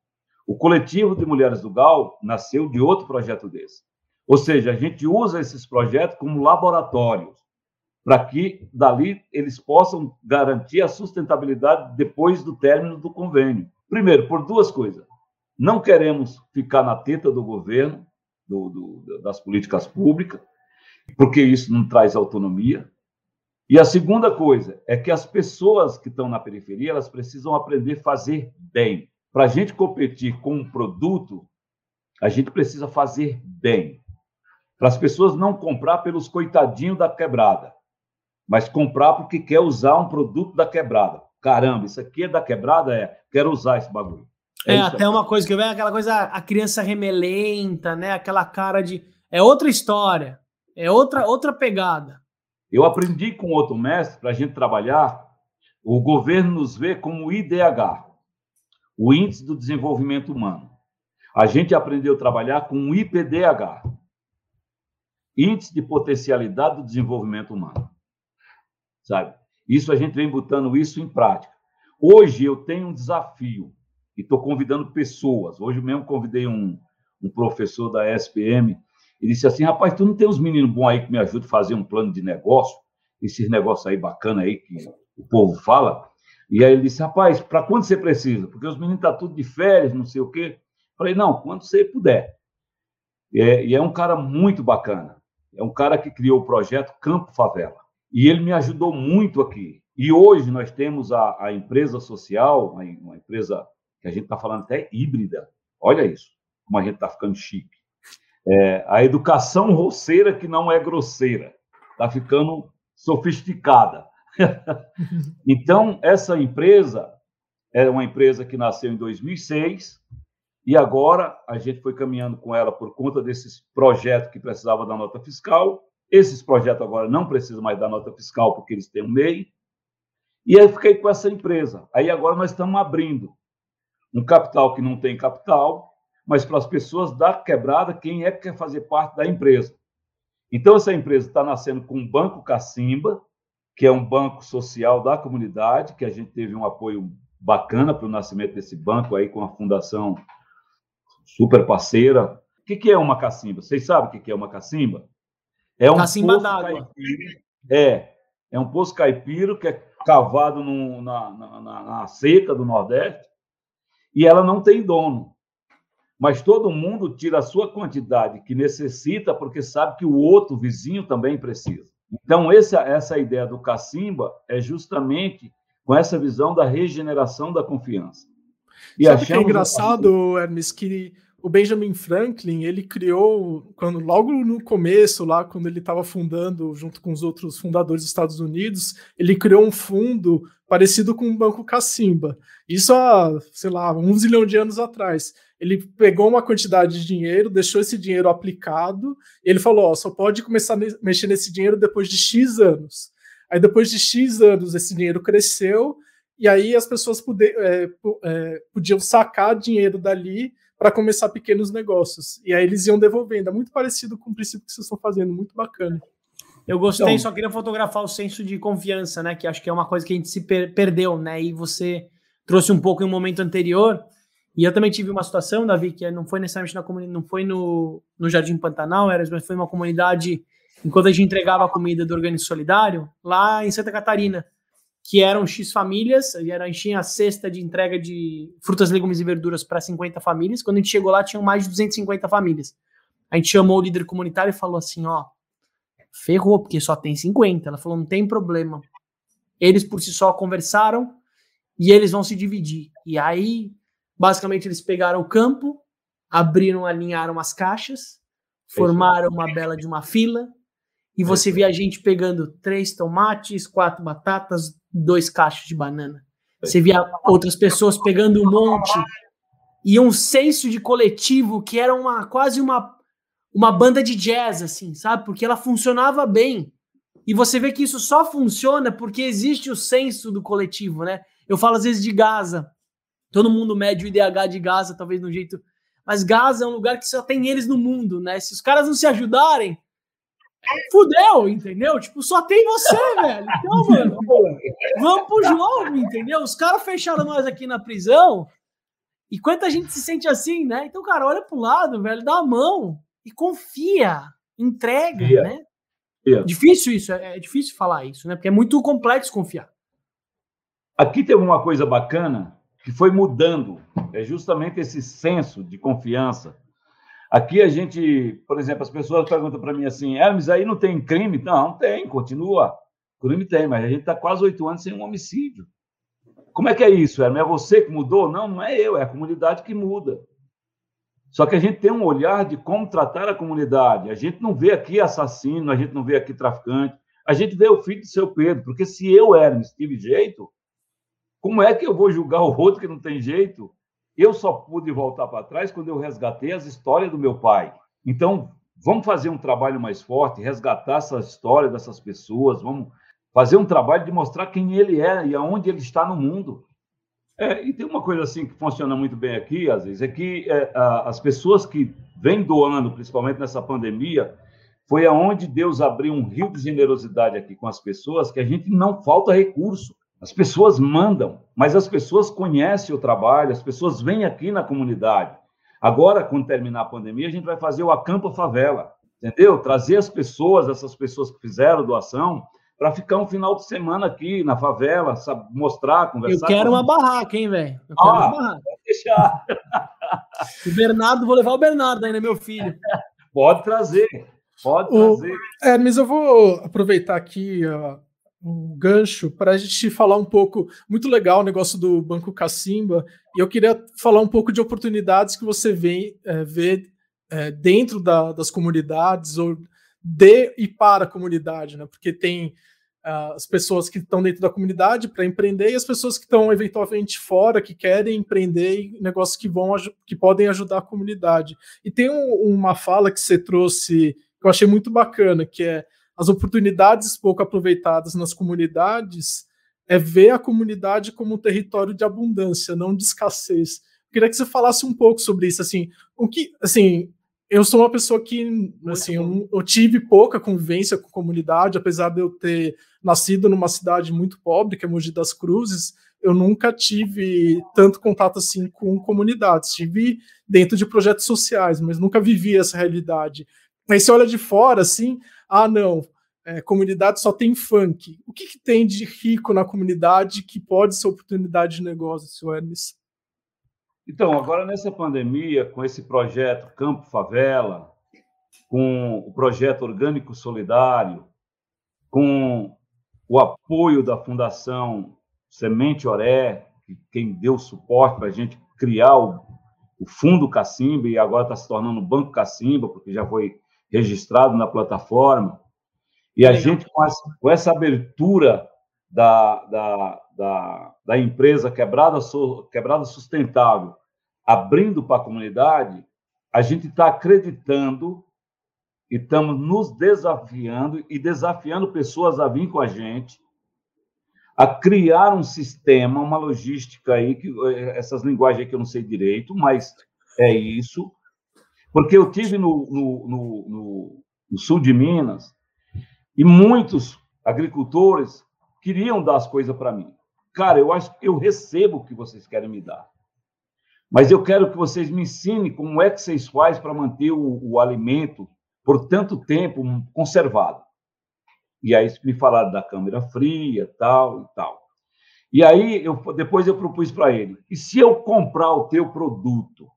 O coletivo de mulheres do GAL nasceu de outro projeto desse. Ou seja, a gente usa esses projetos como laboratórios para que dali eles possam garantir a sustentabilidade depois do término do convênio. Primeiro, por duas coisas. Não queremos ficar na teta do governo, do, do, das políticas públicas, porque isso não traz autonomia. E a segunda coisa é que as pessoas que estão na periferia elas precisam aprender a fazer bem. Para a gente competir com um produto, a gente precisa fazer bem. Para as pessoas não comprar pelos coitadinhos da quebrada, mas comprar porque quer usar um produto da quebrada. Caramba, isso aqui é da quebrada? É, quero usar esse bagulho. É, é até uma coisa que vejo, aquela coisa, a criança remelenta, né? Aquela cara de. É outra história, é outra, outra pegada. Eu aprendi com outro mestre, para a gente trabalhar, o governo nos vê como IDH, o Índice do Desenvolvimento Humano. A gente aprendeu a trabalhar com o IPDH, Índice de Potencialidade do Desenvolvimento Humano. Sabe? Isso a gente vem botando isso em prática. Hoje eu tenho um desafio e estou convidando pessoas. Hoje mesmo convidei um, um professor da SPM e disse assim: rapaz, tu não tem uns meninos bons aí que me ajudam a fazer um plano de negócio? Esses negócios aí bacana aí que o povo fala. E aí ele disse, rapaz, para quando você precisa? Porque os meninos estão tá tudo de férias, não sei o quê. Falei, não, quando você puder. É, e é um cara muito bacana. É um cara que criou o projeto Campo Favela. E ele me ajudou muito aqui. E hoje nós temos a, a empresa social, uma, uma empresa que a gente está falando até híbrida. Olha isso, como a gente está ficando chique. É, a educação roceira que não é grosseira. Está ficando sofisticada. então, essa empresa é uma empresa que nasceu em 2006 e agora a gente foi caminhando com ela por conta desses projetos que precisava da nota fiscal. Esses projetos agora não precisam mais da nota fiscal porque eles têm um MEI. E aí fiquei com essa empresa. Aí agora nós estamos abrindo um capital que não tem capital, mas para as pessoas da quebrada, quem é que quer fazer parte da empresa. Então, essa empresa está nascendo com o Banco Cacimba, que é um banco social da comunidade, que a gente teve um apoio bacana para o nascimento desse banco aí com a fundação super parceira. O que, que é uma cacimba? Vocês sabem o que, é uma cacimba? É um cacimba d'água. É, é um poço caipiro que é cavado no, na, na, na seca do Nordeste e ela não tem dono. Mas todo mundo tira a sua quantidade que necessita porque sabe que o outro vizinho também precisa. Então, essa, essa ideia do cacimba é justamente com essa visão da regeneração da confiança. E Sabe que é engraçado, Hermes, que o Benjamin Franklin, ele criou, quando logo no começo, lá quando ele estava fundando, junto com os outros fundadores dos Estados Unidos, ele criou um fundo parecido com o Banco Cacimba. Isso há, sei lá, um zilhão de anos atrás. Ele pegou uma quantidade de dinheiro, deixou esse dinheiro aplicado, e ele falou: ó, só pode começar a mexer nesse dinheiro depois de X anos. Aí, depois de X anos, esse dinheiro cresceu, e aí as pessoas pude, é, é, podiam sacar dinheiro dali para começar pequenos negócios. E aí eles iam devolvendo. É muito parecido com o princípio que vocês estão fazendo, muito bacana. Eu gostei, então, só queria fotografar o senso de confiança, né? Que acho que é uma coisa que a gente se per perdeu, né? E você trouxe um pouco em um momento anterior. E eu também tive uma situação, Davi, que não foi necessariamente na comunidade, não foi no, no Jardim Pantanal, era, mas foi uma comunidade, enquanto a gente entregava a comida do Organismo Solidário, lá em Santa Catarina que eram X famílias, era, enchia a cesta de entrega de frutas, legumes e verduras para 50 famílias. Quando a gente chegou lá, tinham mais de 250 famílias. A gente chamou o líder comunitário e falou assim: ó, ferrou, porque só tem 50. Ela falou: não tem problema. Eles por si só conversaram e eles vão se dividir. E aí Basicamente, eles pegaram o campo, abriram, alinharam as caixas, formaram uma bela de uma fila, e você via a gente pegando três tomates, quatro batatas, dois cachos de banana. Você via outras pessoas pegando um monte e um senso de coletivo que era uma quase uma, uma banda de jazz, assim, sabe? Porque ela funcionava bem. E você vê que isso só funciona porque existe o senso do coletivo, né? Eu falo às vezes de Gaza. Todo mundo mede o IDH de Gaza, talvez no jeito. Mas Gaza é um lugar que só tem eles no mundo, né? Se os caras não se ajudarem, fudeu, entendeu? Tipo, só tem você, velho. Então, mano, vamos pro jogo, entendeu? Os caras fecharam nós aqui na prisão. E quanta gente se sente assim, né? Então, cara, olha pro lado, velho, dá a mão e confia, entrega, yeah. né? Yeah. Difícil isso, é, é difícil falar isso, né? Porque é muito complexo confiar. Aqui tem uma coisa bacana que foi mudando, é justamente esse senso de confiança Aqui a gente, por exemplo, as pessoas perguntam para mim assim, Hermes, aí não tem crime? Não, tem, continua. Crime tem, mas a gente está quase oito anos sem um homicídio. Como é que é isso, Hermes? É você que mudou? Não, não é eu, é a comunidade que muda. Só que a gente tem um olhar de como tratar a comunidade. A gente não vê aqui assassino, a gente não vê aqui traficante, a gente vê o filho do seu Pedro, porque se eu, Hermes, tive jeito, como é que eu vou julgar o outro que não tem jeito? Eu só pude voltar para trás quando eu resgatei as histórias do meu pai. Então, vamos fazer um trabalho mais forte, resgatar essa história dessas pessoas, vamos fazer um trabalho de mostrar quem ele é e aonde ele está no mundo. É, e tem uma coisa assim que funciona muito bem aqui, às vezes, é que é, a, as pessoas que vêm doando, principalmente nessa pandemia, foi aonde Deus abriu um rio de generosidade aqui com as pessoas, que a gente não falta recurso. As pessoas mandam, mas as pessoas conhecem o trabalho, as pessoas vêm aqui na comunidade. Agora, quando terminar a pandemia, a gente vai fazer o Acampa Favela, entendeu? Trazer as pessoas, essas pessoas que fizeram doação, para ficar um final de semana aqui na favela, sabe, mostrar, conversar. Eu quero uma barraca, hein, velho? Eu quero ah, uma barraca. Pode deixar. o Bernardo, vou levar o Bernardo ainda, meu filho. Pode trazer, pode trazer. É, mas eu vou aproveitar aqui um gancho para a gente falar um pouco. Muito legal o negócio do Banco Cacimba, e eu queria falar um pouco de oportunidades que você vê, é, vê é, dentro da, das comunidades ou de e para a comunidade, né? Porque tem uh, as pessoas que estão dentro da comunidade para empreender e as pessoas que estão eventualmente fora, que querem empreender em negócios que vão que podem ajudar a comunidade. E tem um, uma fala que você trouxe que eu achei muito bacana, que é as oportunidades pouco aproveitadas nas comunidades é ver a comunidade como um território de abundância, não de escassez. Eu queria que você falasse um pouco sobre isso, assim, o que, assim, eu sou uma pessoa que, assim, eu, eu, tive pouca convivência com comunidade, apesar de eu ter nascido numa cidade muito pobre, que é Mogi das Cruzes, eu nunca tive tanto contato assim com comunidades. Tive dentro de projetos sociais, mas nunca vivi essa realidade. Aí você olha de fora, assim, ah, não, é, comunidade só tem funk. O que, que, tem de rico na comunidade que pode ser oportunidade de negócio, senhor Hermes? Então, agora nessa pandemia, com esse projeto Campo Favela, com o projeto Orgânico Solidário, com o apoio da Fundação Semente Oré, quem deu suporte para a gente criar o, o Fundo Cacimba, e agora está se tornando o Banco Cacimba, porque já foi registrado na plataforma. E a gente, com essa, com essa abertura da, da, da, da, empresa Quebrada, Quebrada Sustentável, abrindo para a comunidade, a gente está acreditando e estamos nos desafiando e desafiando pessoas a vir com a gente, a criar um sistema, uma logística aí, que, eh, essas linguagens aí que eu não sei direito, mas é isso, porque eu tive no, no, no, no sul de Minas e muitos agricultores queriam dar as coisas para mim. Cara, eu acho que eu recebo o que vocês querem me dar. Mas eu quero que vocês me ensinem como é que vocês fazem para manter o, o, alimento por tanto tempo conservado. E aí me falaram da câmera fria, tal e tal. E aí eu, depois eu propus para ele: e se eu comprar o teu produto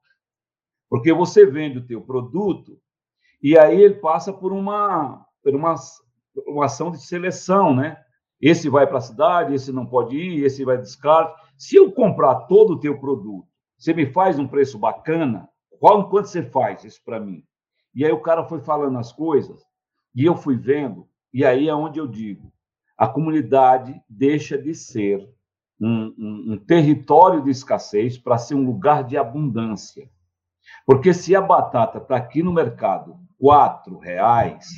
porque você vende o teu produto e aí ele passa por uma, por uma, uma ação de seleção, né? Esse vai para a cidade, esse não pode ir, esse vai descarte. Se eu comprar todo o teu produto, Você me faz um preço bacana? Qual quanto você faz isso para mim? E aí o cara foi falando as coisas e eu fui vendo, e aí é onde eu digo: a comunidade deixa de ser um, um, um território de escassez para ser um lugar de abundância. Porque se a batata está aqui no mercado quatro reais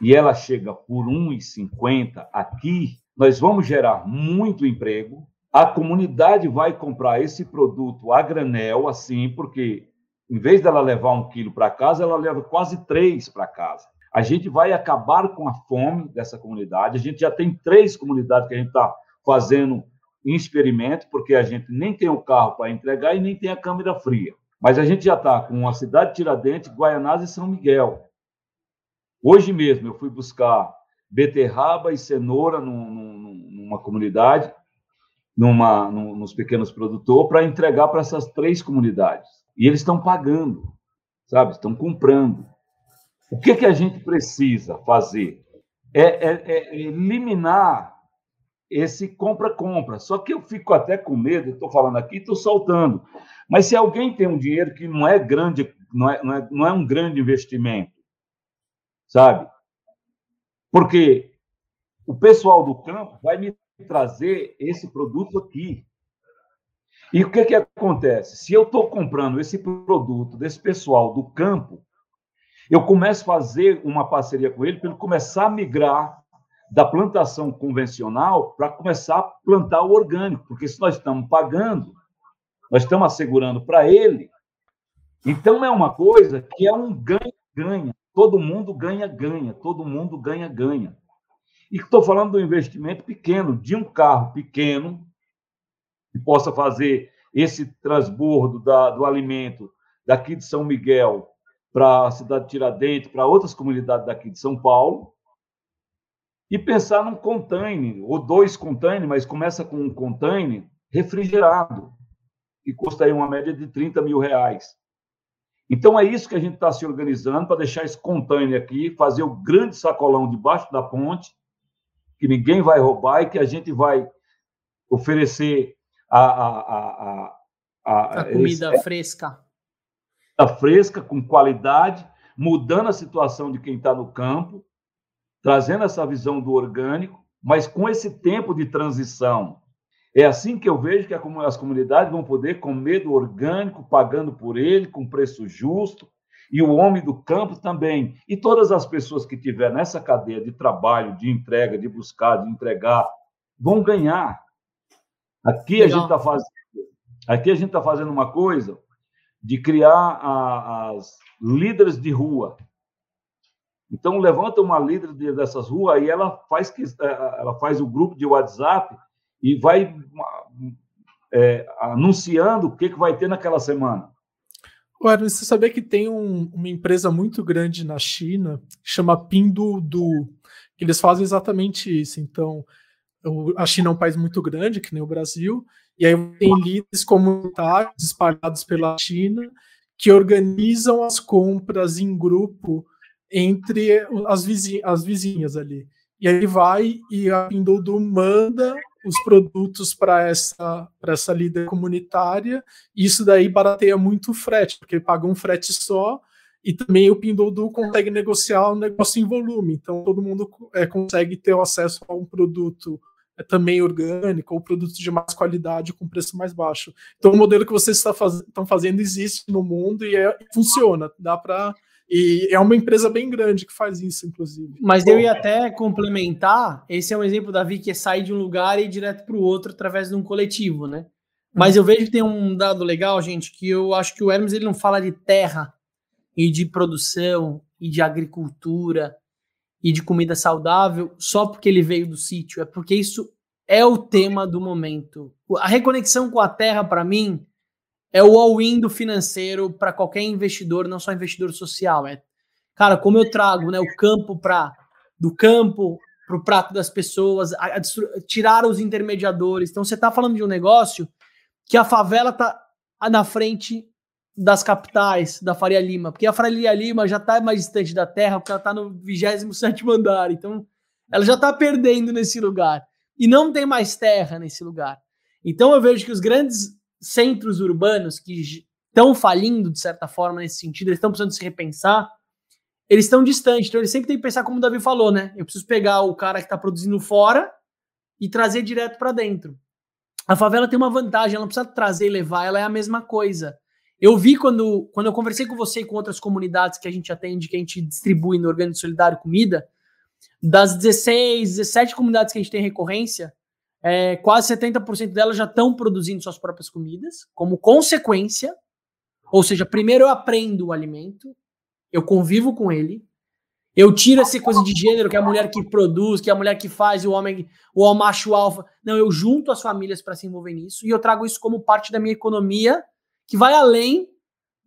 e ela chega por 1,50 aqui, nós vamos gerar muito emprego. A comunidade vai comprar esse produto a granel, assim, porque em vez dela levar um quilo para casa, ela leva quase três para casa. A gente vai acabar com a fome dessa comunidade. A gente já tem três comunidades que a gente está fazendo em experimento, porque a gente nem tem o carro para entregar e nem tem a câmera fria. Mas a gente já está com a cidade de Tiradentes, Guaianás e São Miguel. Hoje mesmo eu fui buscar beterraba e cenoura num, numa comunidade, numa, num, nos pequenos produtores, para entregar para essas três comunidades. E eles estão pagando, sabe? Estão comprando. O que, que a gente precisa fazer? É, é, é eliminar esse compra-compra. Só que eu fico até com medo, estou falando aqui, estou soltando. Mas se alguém tem um dinheiro que não é grande, não é, não é, não é um grande investimento, sabe? Porque o pessoal do campo vai me trazer esse produto aqui. E o que, que acontece? Se eu estou comprando esse produto desse pessoal do campo, eu começo a fazer uma parceria com ele para ele começar a migrar da plantação convencional para começar a plantar o orgânico, porque se nós estamos pagando, nós estamos assegurando para ele. Então é uma coisa que é um ganha-ganha. Todo mundo ganha-ganha, todo mundo ganha-ganha. E estou falando do investimento pequeno, de um carro pequeno, que possa fazer esse transbordo da, do alimento daqui de São Miguel para a cidade de Tiradentes, para outras comunidades daqui de São Paulo, e pensar num container, ou dois containers, mas começa com um container refrigerado, que custa aí uma média de 30 mil reais. Então é isso que a gente está se organizando para deixar esse container aqui, fazer o grande sacolão debaixo da ponte, que ninguém vai roubar e que a gente vai oferecer a, a, a, a, a comida esse, fresca. A fresca, com qualidade, mudando a situação de quem está no campo, trazendo essa visão do orgânico, mas com esse tempo de transição. É assim que eu vejo que as comunidades vão poder comer do orgânico, pagando por ele, com preço justo, e o homem do campo também. E todas as pessoas que tiver nessa cadeia de trabalho, de entrega, de buscar, de entregar, vão ganhar. Aqui Legal. a gente está fazendo, aqui a gente está fazendo uma coisa de criar a, as líderes de rua. Então, levanta uma líder dessas ruas e ela faz, que, é, ela faz o grupo de WhatsApp e vai é, anunciando o que, que vai ter naquela semana. Ué, você sabia que tem um, uma empresa muito grande na China, que chama Pinduoduo, que eles fazem exatamente isso. Então, a China é um país muito grande, que nem o Brasil, e aí tem líderes comunitários espalhados pela China que organizam as compras em grupo entre as, vizinhas, as vizinhas ali. E aí vai e a Pinduoduo manda os produtos para essa, essa líder comunitária, isso daí barateia muito o frete, porque paga um frete só, e também o Pinduoduo consegue negociar um negócio em volume, então todo mundo é, consegue ter acesso a um produto é, também orgânico ou produto de mais qualidade com preço mais baixo. Então o modelo que vocês estão faz, fazendo existe no mundo e é, funciona, dá para e é uma empresa bem grande que faz isso, inclusive. Mas eu ia até complementar: esse é um exemplo, Davi, que é sair de um lugar e ir direto para o outro através de um coletivo, né? Mas eu vejo que tem um dado legal, gente, que eu acho que o Hermes ele não fala de terra e de produção e de agricultura e de comida saudável só porque ele veio do sítio, é porque isso é o tema do momento. A reconexão com a terra, para mim, é o all-in do financeiro para qualquer investidor, não só investidor social. É, cara, como eu trago né, o campo para do campo para o prato das pessoas, a, a, tirar os intermediadores. Então você está falando de um negócio que a favela está na frente das capitais da Faria Lima, porque a Faria Lima já está mais distante da terra, porque ela está no 27 andar, então ela já está perdendo nesse lugar. E não tem mais terra nesse lugar. Então eu vejo que os grandes centros urbanos que estão falindo, de certa forma, nesse sentido, eles estão precisando se repensar, eles estão distantes. Então, eles sempre têm que pensar como o Davi falou, né? Eu preciso pegar o cara que está produzindo fora e trazer direto para dentro. A favela tem uma vantagem, ela não precisa trazer e levar, ela é a mesma coisa. Eu vi quando, quando eu conversei com você e com outras comunidades que a gente atende, que a gente distribui no Orgânico Solidário Comida, das 16, 17 comunidades que a gente tem recorrência, é, quase 70% delas já estão produzindo suas próprias comidas, como consequência. Ou seja, primeiro eu aprendo o alimento, eu convivo com ele, eu tiro essa coisa de gênero, que é a mulher que produz, que é a mulher que faz, o homem, o macho alfa. Não, eu junto as famílias para se envolver nisso e eu trago isso como parte da minha economia, que vai além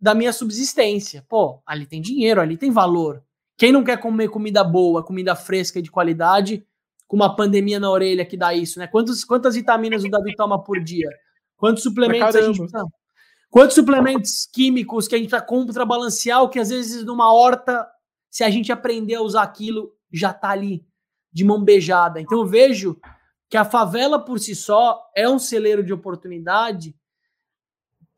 da minha subsistência. Pô, ali tem dinheiro, ali tem valor. Quem não quer comer comida boa, comida fresca e de qualidade, com uma pandemia na orelha que dá isso, né? Quantos, quantas vitaminas o Davi toma por dia? Quantos suplementos a gente precisa? Quantos suplementos químicos que a gente tá balancear o que às vezes numa horta, se a gente aprender a usar aquilo, já tá ali de mão beijada. Então eu vejo que a favela por si só é um celeiro de oportunidade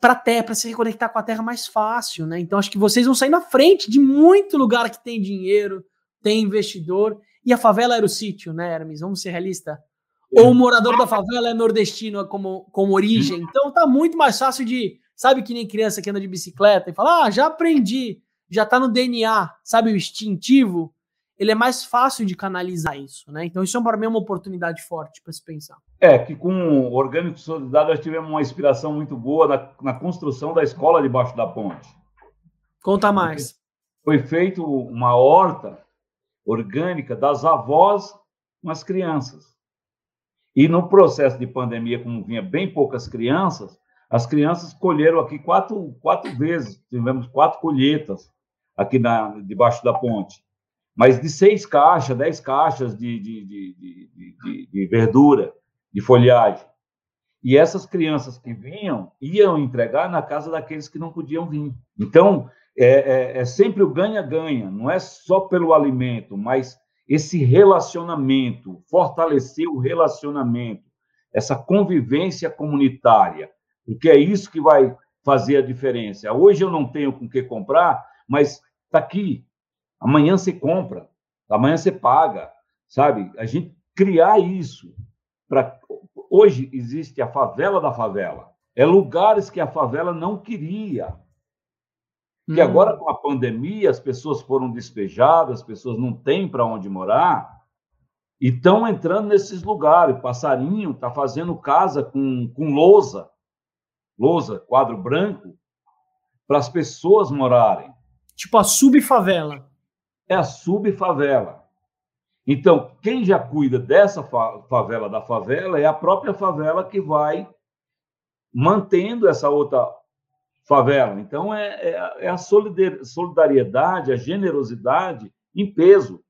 para terra, para se reconectar com a terra mais fácil, né? Então acho que vocês vão sair na frente de muito lugar que tem dinheiro, tem investidor, e a favela era o sítio, né, Hermes? Vamos ser realistas. Ou o morador da favela é nordestino como, como origem. Então tá muito mais fácil de, sabe que nem criança que anda de bicicleta e fala: "Ah, já aprendi, já tá no DNA", sabe o instintivo? ele é mais fácil de canalizar isso, né? Então isso é para mim uma oportunidade forte para se pensar. É que com o Orgânico Solidário nós tivemos uma inspiração muito boa na, na construção da escola debaixo da ponte. Conta mais. Foi feito uma horta orgânica das avós com as crianças. E no processo de pandemia, como vinha bem poucas crianças, as crianças colheram aqui quatro, quatro vezes, tivemos quatro colheitas aqui na, debaixo da ponte mas de seis caixas, dez caixas de, de, de, de, de verdura, de folhagem. E essas crianças que vinham iam entregar na casa daqueles que não podiam vir. Então, é, é, é sempre o ganha-ganha, não é só pelo alimento, mas esse relacionamento, fortalecer o relacionamento, essa convivência comunitária, porque é isso que vai fazer a diferença. Hoje eu não tenho com que comprar, mas está aqui, Amanhã você compra, amanhã você paga, sabe? A gente criar isso para hoje existe a favela da favela. É lugares que a favela não queria. E hum. agora com a pandemia as pessoas foram despejadas, as pessoas não têm para onde morar e estão entrando nesses lugares. Passarinho está fazendo casa com, com lousa, lousa, quadro branco, para as pessoas morarem. Tipo a subfavela é a subfavela. Então, quem já cuida dessa favela da favela é a própria favela que vai mantendo essa outra favela. Então, é, é, é a solidariedade, a generosidade em peso.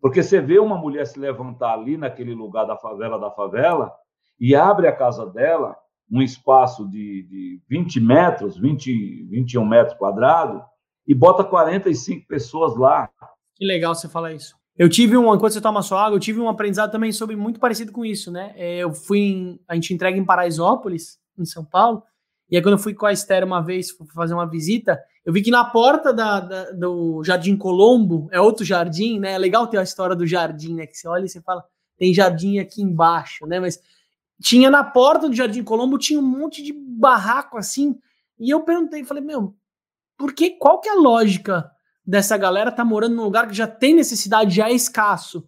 Porque você vê uma mulher se levantar ali naquele lugar da favela da favela e abre a casa dela, um espaço de, de 20 metros, 20, 21 metros quadrados, e bota 45 pessoas lá. Que legal você falar isso. Eu tive um, enquanto você toma sua água, eu tive um aprendizado também sobre muito parecido com isso, né? É, eu fui, em, a gente entrega em Paraisópolis, em São Paulo, e aí quando eu fui com a Esther uma vez fazer uma visita, eu vi que na porta da, da, do Jardim Colombo, é outro jardim, né? É legal ter a história do jardim, né? Que você olha e você fala, tem jardim aqui embaixo, né? Mas tinha na porta do Jardim Colombo, tinha um monte de barraco assim, e eu perguntei, falei, meu, porque qual que é a lógica dessa galera tá morando num lugar que já tem necessidade, já é escasso?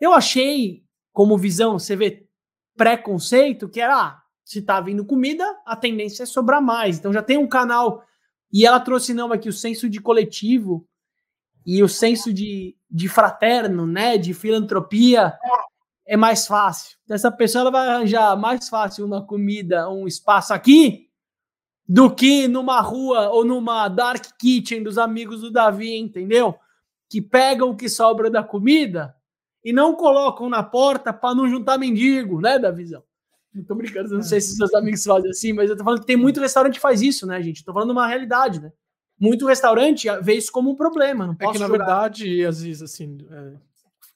Eu achei, como visão, você vê preconceito, que era, ah, se tá vindo comida, a tendência é sobrar mais. Então já tem um canal. E ela trouxe, não, aqui o senso de coletivo e o senso de, de fraterno, né, de filantropia, é mais fácil. Essa pessoa ela vai arranjar mais fácil uma comida, um espaço aqui, do que numa rua ou numa dark kitchen dos amigos do Davi, entendeu? Que pegam o que sobra da comida e não colocam na porta para não juntar mendigo, né, Davizão? Não tô brincando, não sei se seus amigos fazem assim, mas eu tô falando que tem muito restaurante que faz isso, né, gente? tô falando uma realidade, né? Muito restaurante vê isso como um problema. Não posso é que, na jogar. verdade, às vezes, assim, é,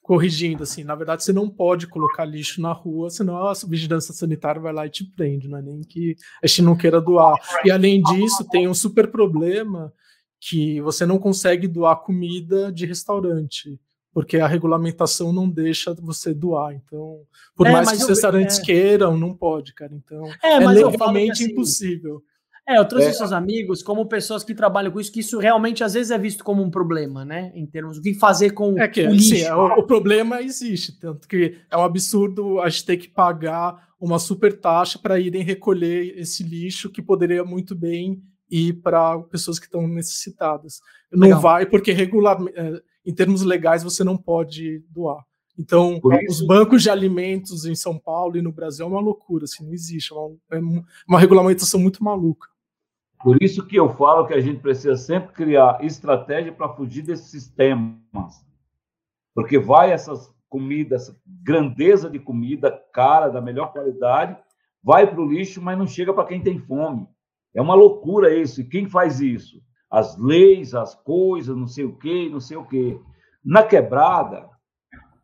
corrigindo, assim, na verdade você não pode colocar lixo na rua, senão a vigilância sanitária vai lá e te prende, não é nem que a gente não queira doar. E além disso, tem um super problema que você não consegue doar comida de restaurante, porque a regulamentação não deixa você doar. Então, por é, mais que os restaurantes é. queiram, não pode, cara. Então, é, é legalmente assim, impossível. É, eu trouxe é. seus amigos como pessoas que trabalham com isso, que isso realmente às vezes é visto como um problema, né? Em termos do que fazer com é que, o lixo. Sim, é, o, o, problema existe, tanto que é um absurdo a gente ter que pagar uma super taxa para irem recolher esse lixo que poderia muito bem ir para pessoas que estão necessitadas. Não Legal. vai porque regular, é, em termos legais você não pode doar. Então, os bancos de alimentos em São Paulo e no Brasil é uma loucura, assim, não existe, é uma, é uma regulamentação muito maluca. Por isso que eu falo que a gente precisa sempre criar estratégia para fugir desses sistemas. Porque vai essas comidas, essa grandeza de comida cara, da melhor qualidade, vai para o lixo, mas não chega para quem tem fome. É uma loucura isso. E quem faz isso? As leis, as coisas, não sei o quê, não sei o quê. Na quebrada,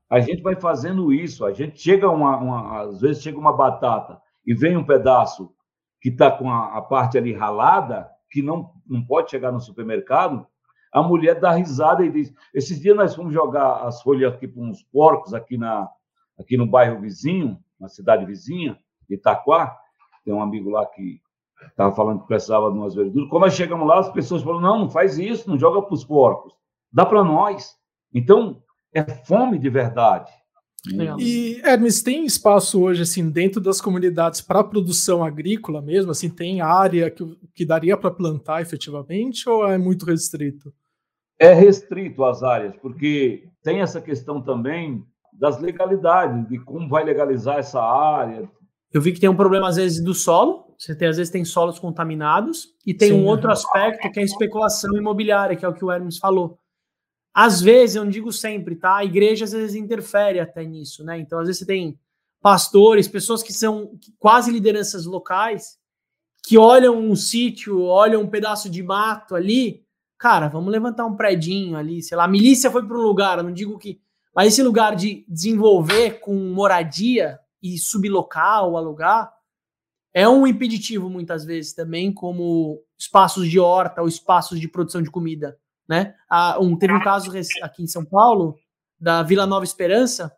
a gente vai fazendo isso. A gente chega uma, uma às vezes chega uma batata e vem um pedaço que está com a, a, parte ali ralada, que não, não pode chegar no supermercado, a mulher dá risada e diz: esses dias nós fomos jogar as folhas aqui para uns porcos aqui, na, aqui no bairro vizinho, na cidade vizinha, Itaquá. Tem um amigo lá que estava falando que precisava de umas verduras. Quando nós chegamos lá, as pessoas falaram: não, não faz isso, não joga para os porcos, dá para nós. Então, é fome de verdade. E, Hermes, tem espaço hoje, assim, dentro das comunidades para produção agrícola mesmo? Assim, tem área que, que daria para plantar efetivamente ou é muito restrito? É restrito as áreas, porque tem essa questão também das legalidades, de como vai legalizar essa área. Eu vi que tem um problema, às vezes, do solo. Você tem, às vezes, tem solos contaminados. E tem Sim. um outro aspecto que é a especulação imobiliária, que é o que o Hermes falou. Às vezes, eu não digo sempre, tá? A igreja às vezes interfere até nisso, né? Então, às vezes você tem pastores, pessoas que são quase lideranças locais, que olham um sítio, olham um pedaço de mato ali, cara, vamos levantar um predinho ali, sei lá, a milícia foi para um lugar, não digo que, mas esse lugar de desenvolver com moradia e sublocar ou alugar é um impeditivo muitas vezes também, como espaços de horta ou espaços de produção de comida né? um, teve um caso aqui em São Paulo, da Vila Nova Esperança,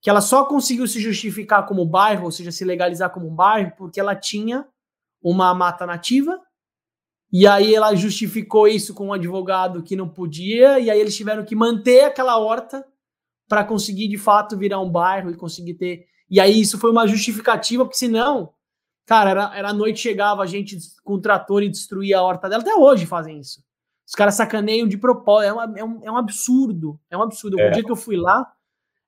que ela só conseguiu se justificar como bairro, ou seja, se legalizar como um bairro, porque ela tinha uma mata nativa, e aí ela justificou isso com um advogado que não podia, e aí eles tiveram que manter aquela horta para conseguir de fato virar um bairro e conseguir ter. E aí isso foi uma justificativa, porque senão, cara, era, era a noite chegava a gente com o trator e destruía a horta dela. Até hoje fazem isso. Os caras sacaneiam de propósito. É, uma, é, um, é um absurdo. É um absurdo. É. O dia que eu fui lá,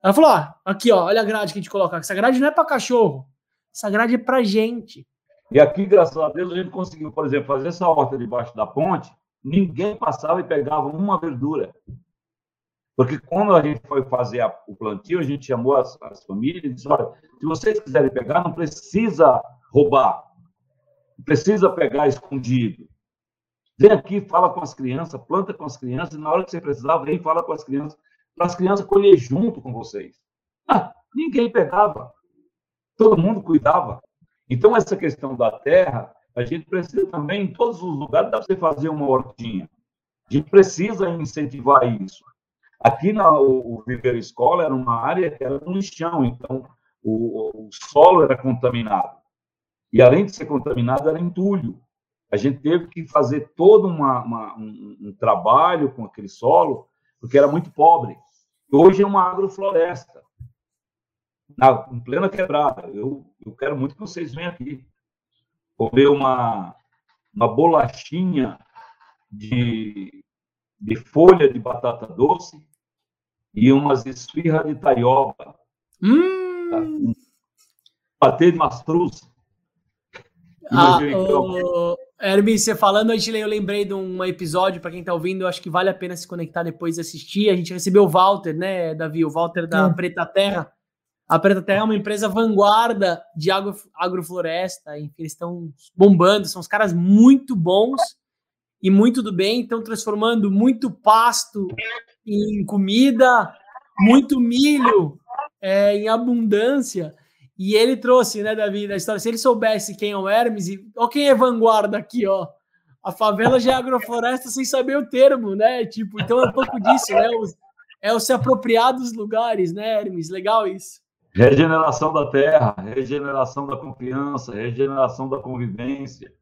ela falou: ó, aqui, ó, olha a grade que a gente coloca. Essa grade não é para cachorro. Essa grade é para gente. E aqui, graças a Deus, a gente conseguiu, por exemplo, fazer essa horta debaixo da ponte. Ninguém passava e pegava uma verdura. Porque quando a gente foi fazer a, o plantio, a gente chamou as, as famílias e disse: olha, se vocês quiserem pegar, não precisa roubar. Precisa pegar escondido. Vem aqui, fala com as crianças, planta com as crianças, e na hora que você precisar, vem e fala com as crianças, para as crianças colher junto com vocês. Ah, ninguém pegava. Todo mundo cuidava. Então, essa questão da terra, a gente precisa também, em todos os lugares, dá para você fazer uma hortinha. A gente precisa incentivar isso. Aqui na o, o Viver Escola era uma área que era no lixão, então o, o solo era contaminado. E além de ser contaminado, era entulho a gente teve que fazer todo uma, uma, um, um, trabalho com aquele solo, porque era muito pobre. Hoje é uma agrofloresta, na, em plena quebrada. Eu, eu quero muito que vocês venham aqui comer uma, uma bolachinha de, de folha de batata doce e umas esfirras de taioba. Hum. Tá? Patê de mastruz. Ah, o, Hermes, você falando, eu lembrei de um episódio, para quem tá ouvindo, eu acho que vale a pena se conectar depois e assistir. A gente recebeu o Walter, né, Davi? O Walter da é. Preta Terra. A Preta Terra é uma empresa vanguarda de agro, agrofloresta, enfim, eles estão bombando, são os caras muito bons e muito do bem, estão transformando muito pasto em comida, muito milho é, em abundância. E ele trouxe, né, Davi, da história. Se ele soubesse quem é o Hermes, e ó, quem é vanguarda aqui, ó. A favela já é agrofloresta sem saber o termo, né? Tipo, então é um pouco disso, né? Os, é o se apropriar dos lugares, né, Hermes? Legal isso. Regeneração da terra, regeneração da confiança, regeneração da convivência,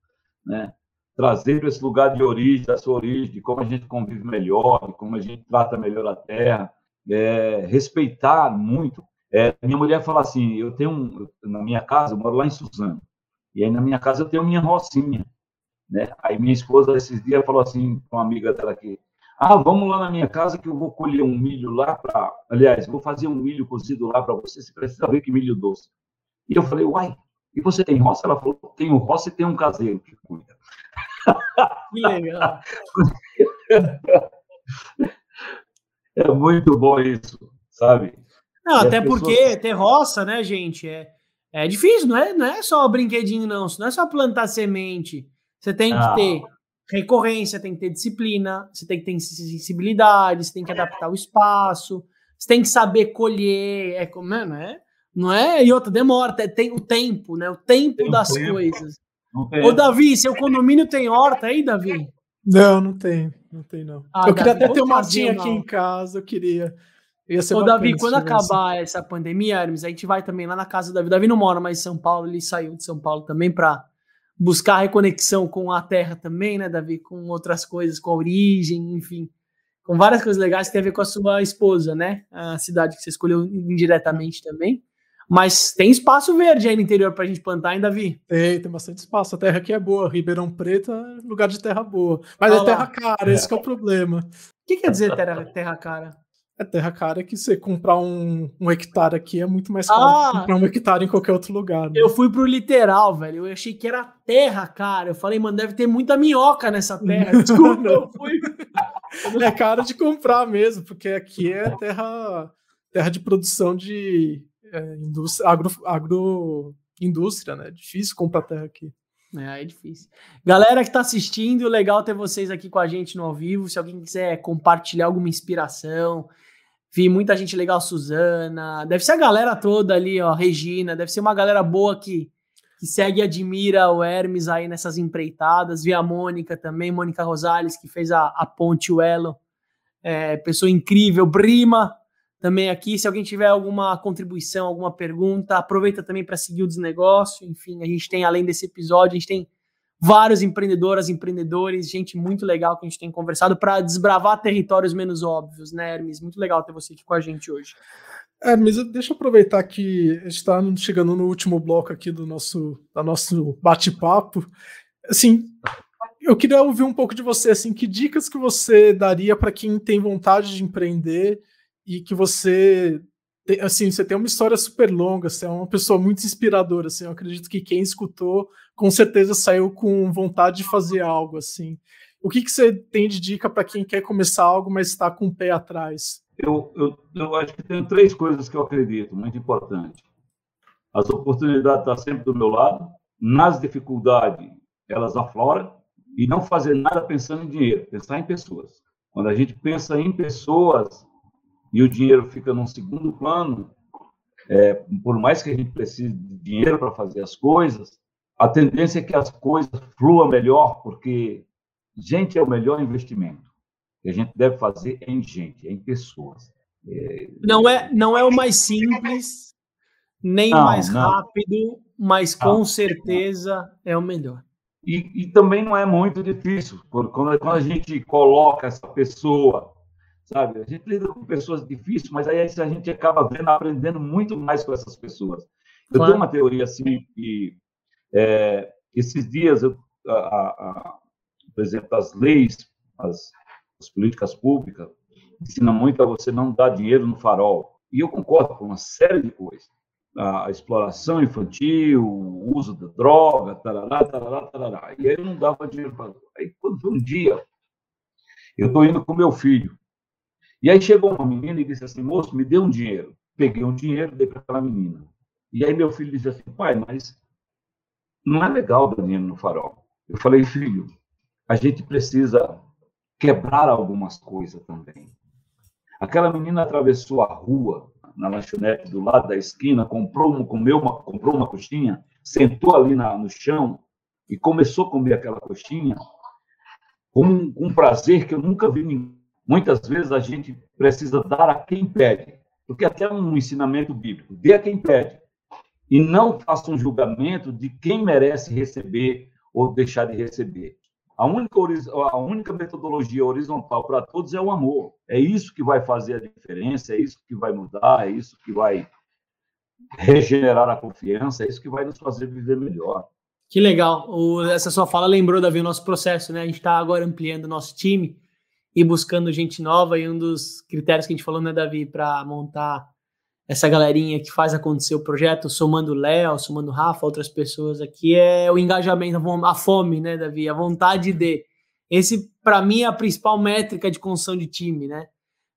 né? Trazer esse lugar de origem, da sua origem, de como a gente convive melhor, de como a gente trata melhor a terra, é, respeitar muito. É, minha mulher fala assim, eu tenho um, na minha casa, eu moro lá em Suzano, e aí na minha casa eu tenho minha rocinha, né? Aí minha esposa esses dias falou assim com uma amiga dela aqui, ah, vamos lá na minha casa que eu vou colher um milho lá para, aliás, vou fazer um milho cozido lá para você, você precisa ver que milho doce. E eu falei, uai, e você tem roça? Ela falou, tenho roça e tenho um caseiro que cuida. Que legal. É muito bom isso, sabe? Não, até pessoas... porque ter roça, né, gente, é, é difícil, não é, não é só brinquedinho, não. Não é só plantar semente. Você tem ah. que ter recorrência, tem que ter disciplina, você tem que ter sensibilidade, você tem que adaptar o espaço, você tem que saber colher. É como é, não é? Não é? E outra, demora, tem o tempo, né? O tempo tem das tempo. coisas. Ô, Davi, seu condomínio tem horta aí, Davi? Não, não tem. Não tem, não. Ah, eu Davi, queria até ter uma hortinha aqui em casa, eu queria. Ô, Davi, quando acabar assim. essa pandemia, Hermes, a gente vai também lá na casa do Davi. Davi não mora mais em São Paulo, ele saiu de São Paulo também para buscar reconexão com a terra também, né, Davi? Com outras coisas, com a origem, enfim. Com várias coisas legais que tem a ver com a sua esposa, né? A cidade que você escolheu indiretamente também. Mas tem espaço verde aí no interior para a gente plantar, hein, Davi? Tem, tem bastante espaço. A terra aqui é boa. Ribeirão Preto é lugar de terra boa. Mas Olha é terra cara, é. esse é o problema. O que quer dizer terra, terra cara? É terra cara que você comprar um, um hectare aqui é muito mais caro ah, que comprar um hectare em qualquer outro lugar. Né? Eu fui pro literal, velho. Eu achei que era terra, cara. Eu falei, mano, deve ter muita minhoca nessa terra. Desculpa, eu fui. é caro de comprar mesmo, porque aqui é terra, terra de produção de é, indústria, agro, agroindústria, né? É difícil comprar terra aqui. É, é difícil. Galera que tá assistindo, legal ter vocês aqui com a gente no ao vivo. Se alguém quiser compartilhar alguma inspiração, vi muita gente legal, Suzana. Deve ser a galera toda ali, ó, Regina. Deve ser uma galera boa que, que segue e admira o Hermes aí nessas empreitadas. Vi a Mônica também, Mônica Rosales, que fez a, a ponte, o elo. É, pessoa incrível. Brima, também aqui. Se alguém tiver alguma contribuição, alguma pergunta, aproveita também para seguir o desnegócio. Enfim, a gente tem, além desse episódio, a gente tem vários empreendedoras, empreendedores, gente muito legal que a gente tem conversado para desbravar territórios menos óbvios, né, Hermes? Muito legal ter você aqui com a gente hoje. Hermes, deixa eu aproveitar que está chegando no último bloco aqui do nosso, do nosso bate-papo. Assim, eu queria ouvir um pouco de você, assim, que dicas que você daria para quem tem vontade de empreender e que você assim, você tem uma história super longa, você é uma pessoa muito inspiradora, assim, eu acredito que quem escutou com certeza saiu com vontade de fazer algo, assim. O que, que você tem de dica para quem quer começar algo, mas está com o pé atrás? Eu, eu, eu acho que tem três coisas que eu acredito, muito importante. As oportunidades estão sempre do meu lado, nas dificuldades elas afloram, e não fazer nada pensando em dinheiro, pensar em pessoas. Quando a gente pensa em pessoas, e o dinheiro fica num segundo plano, é, por mais que a gente precise de dinheiro para fazer as coisas, a tendência é que as coisas fluam melhor, porque gente é o melhor investimento que a gente deve fazer em gente, em pessoas. É, não é não é o mais simples, nem o mais não. rápido, mas com não, certeza é o melhor. E, e, também não é muito difícil, quando, quando a gente coloca essa pessoa sabe? A gente lida com pessoas difíceis, mas aí a gente acaba vendo, aprendendo muito mais com essas pessoas. Eu claro. tenho uma teoria assim que é, esses dias, eu, a, a, por exemplo, as leis, as, as políticas públicas ensinam muito a você não dar dinheiro no farol. E eu concordo com uma série de coisas. A, a exploração infantil, o uso da droga, tarará, tarará, tarará. E aí eu não dava dinheiro para. Aí, quando um dia, eu estou indo com meu filho e aí chegou uma menina e disse assim, moço, me dê um dinheiro. Peguei um dinheiro, dei para aquela menina. E aí meu filho disse assim, pai, mas não é legal dar dinheiro no farol. Eu falei, filho, a gente precisa quebrar algumas coisas também. Aquela menina atravessou a rua na lanchonete do lado da esquina, comprou, uma, comeu uma, comprou uma coxinha, sentou ali na, no chão e começou a comer aquela coxinha com um, um prazer que eu nunca vi. Muitas vezes a gente precisa dar a quem pede, porque até um ensinamento bíblico, dê a quem pede, e não faça um julgamento de quem merece receber ou deixar de receber. A única, a única metodologia horizontal para todos é o amor. É isso que vai fazer a diferença, é isso que vai mudar, é isso que vai regenerar a confiança, é isso que vai nos fazer viver melhor. Que legal. O, essa sua fala lembrou, Davi, o nosso processo, né? A gente está agora ampliando o nosso time e buscando gente nova, e um dos critérios que a gente falou, né, Davi, para montar essa galerinha que faz acontecer o projeto, somando Léo, somando Rafa, outras pessoas aqui, é o engajamento, a fome, né, Davi? A vontade de. Esse, para mim, é a principal métrica de construção de time, né?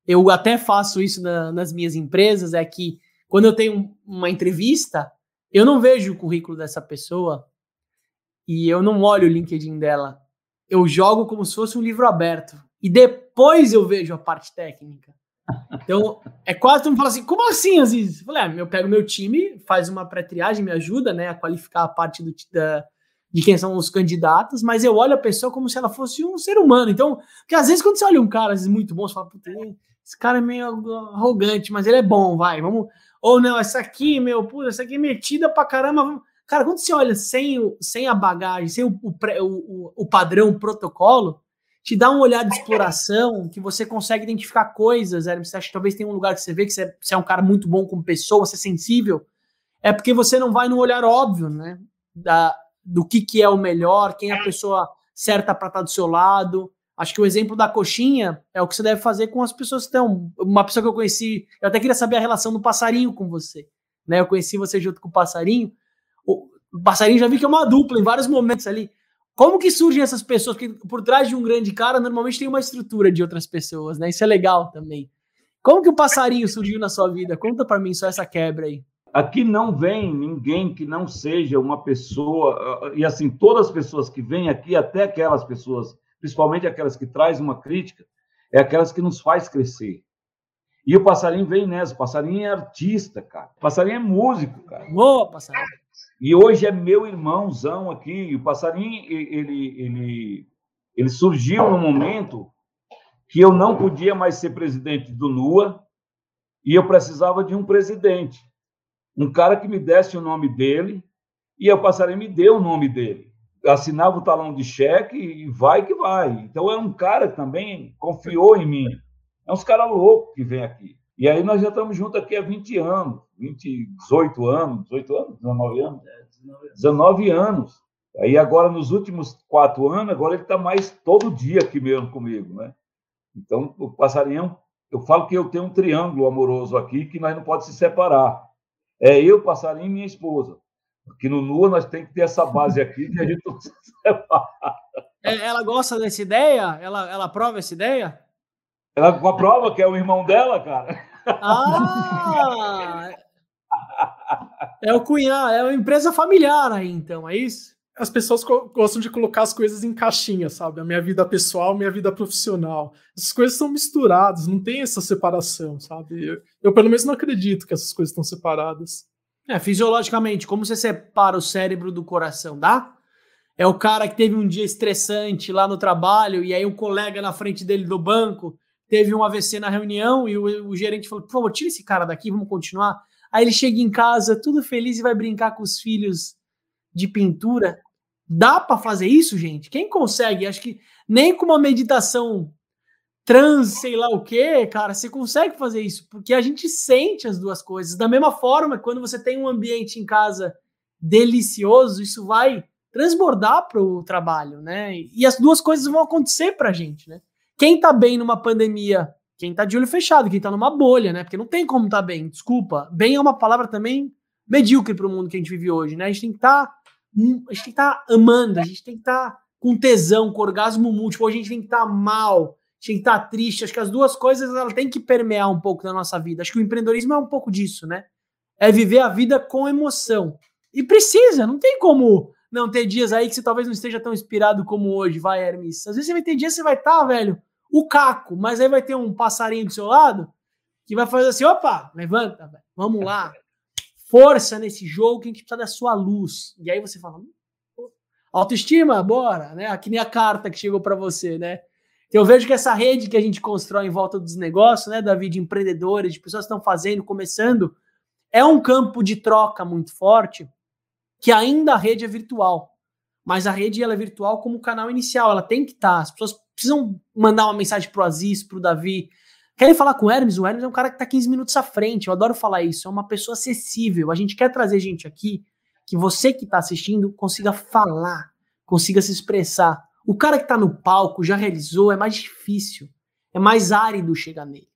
Eu até faço isso na, nas minhas empresas, é que quando eu tenho uma entrevista, eu não vejo o currículo dessa pessoa e eu não olho o LinkedIn dela. Eu jogo como se fosse um livro aberto. E depois eu vejo a parte técnica. Então, é quase tu me fala assim, como assim, Aziz? Eu falei, ah, eu pego meu time, faz uma pré-triagem, me ajuda, né, a qualificar a parte do, da, de quem são os candidatos, mas eu olho a pessoa como se ela fosse um ser humano. Então, porque às vezes quando você olha um cara, às vezes muito bom, você fala, puta, esse cara é meio arrogante, mas ele é bom, vai, vamos. Ou não, essa aqui, meu, puta, essa aqui é metida pra caramba. Cara, quando você olha sem, sem a bagagem, sem o, o, o, o padrão, o protocolo, te dá um olhar de exploração que você consegue identificar coisas, Hermes. Você acha que talvez tenha um lugar que você vê que você, é um cara muito bom como pessoa, você é sensível. É porque você não vai no olhar óbvio, né? Da, do que, que é o melhor, quem é a pessoa certa para estar do seu lado. Acho que o exemplo da coxinha é o que você deve fazer com as pessoas que estão. Uma pessoa que eu conheci, eu até queria saber a relação do passarinho com você. Né? Eu conheci você junto com o passarinho. O, o passarinho já vi que é uma dupla em vários momentos ali. Como que surgem essas pessoas? Porque por trás de um grande cara, normalmente tem uma estrutura de outras pessoas, né? Isso é legal também. Como que o passarinho surgiu na sua vida? Conta para mim só essa quebra aí. Aqui não vem ninguém que não seja uma pessoa, e assim, todas as pessoas que vêm aqui, até aquelas pessoas, principalmente aquelas que trazem uma crítica, é aquelas que nos faz crescer. E o passarinho vem nessa, o passarinho é artista, cara. O passarinho é músico, cara. Boa, passarinho. E hoje é meu irmãozão aqui. O passarinho, ele, ele, ele surgiu no momento que eu não podia mais ser presidente do NUA e eu precisava de um presidente. Um cara que me desse o nome dele e o passarinho me deu o nome dele. assinava o talão de cheque e vai que vai. Então é um cara que também confiou em mim. É uns caras loucos que vem aqui. E aí nós já estamos juntos aqui há 20 anos, 20, 18 anos, 18 anos, 19 anos. 19 anos. Aí agora, nos últimos quatro anos, agora ele está mais todo dia aqui mesmo comigo, né? Então, o passarinho, eu falo que eu tenho um triângulo amoroso aqui que nós não pode se separar. É eu, passarinho e minha esposa. Aqui no NUA nós temos que ter essa base aqui que a gente não se separa. É, ela gosta dessa ideia? Ela, ela aprova essa ideia? Ela aprova que é o irmão dela, cara. Ah! É o cunhado, é uma empresa familiar aí, então, é isso? As pessoas gostam de colocar as coisas em caixinha, sabe? A minha vida pessoal, minha vida profissional. Essas coisas são misturadas, não tem essa separação, sabe? Eu, eu pelo menos não acredito que essas coisas estão separadas. É, fisiologicamente, como você separa o cérebro do coração, dá? É o cara que teve um dia estressante lá no trabalho e aí um colega na frente dele do banco teve um AVC na reunião e o, o gerente falou: favor, tira esse cara daqui, vamos continuar. Aí ele chega em casa tudo feliz e vai brincar com os filhos de pintura. Dá para fazer isso, gente? Quem consegue? Acho que nem com uma meditação trans, sei lá o que, cara, você consegue fazer isso, porque a gente sente as duas coisas. Da mesma forma, quando você tem um ambiente em casa delicioso, isso vai transbordar para o trabalho, né? E as duas coisas vão acontecer para a gente, né? Quem tá bem numa pandemia quem tá de olho fechado, quem tá numa bolha, né? Porque não tem como tá bem, desculpa. Bem é uma palavra também medíocre para o mundo que a gente vive hoje, né? A gente tem que tá, estar tá amando, a gente tem que estar tá com tesão, com orgasmo múltiplo, a gente tem que estar tá mal, a gente tem que estar tá triste. Acho que as duas coisas ela tem que permear um pouco da nossa vida. Acho que o empreendedorismo é um pouco disso, né? É viver a vida com emoção. E precisa, não tem como não ter dias aí que você talvez não esteja tão inspirado como hoje, vai, Hermes. Às vezes você vai ter dias que você vai estar, tá, velho, o caco, mas aí vai ter um passarinho do seu lado que vai fazer assim: opa, levanta, véio, vamos lá. Força nesse jogo que a gente precisa da sua luz. E aí você fala: hum, autoestima, bora, né? Aqui nem a carta que chegou para você, né? Eu vejo que essa rede que a gente constrói em volta dos negócios, né, Davi, de empreendedores, de pessoas que estão fazendo, começando, é um campo de troca muito forte, que ainda a rede é virtual. Mas a rede ela é virtual como canal inicial, ela tem que estar. Tá, as pessoas precisam mandar uma mensagem pro Aziz, pro Davi. Querem falar com o Hermes? O Hermes é um cara que está 15 minutos à frente. Eu adoro falar isso. É uma pessoa acessível. A gente quer trazer gente aqui que você que está assistindo consiga falar, consiga se expressar. O cara que está no palco, já realizou, é mais difícil, é mais árido chegar nele.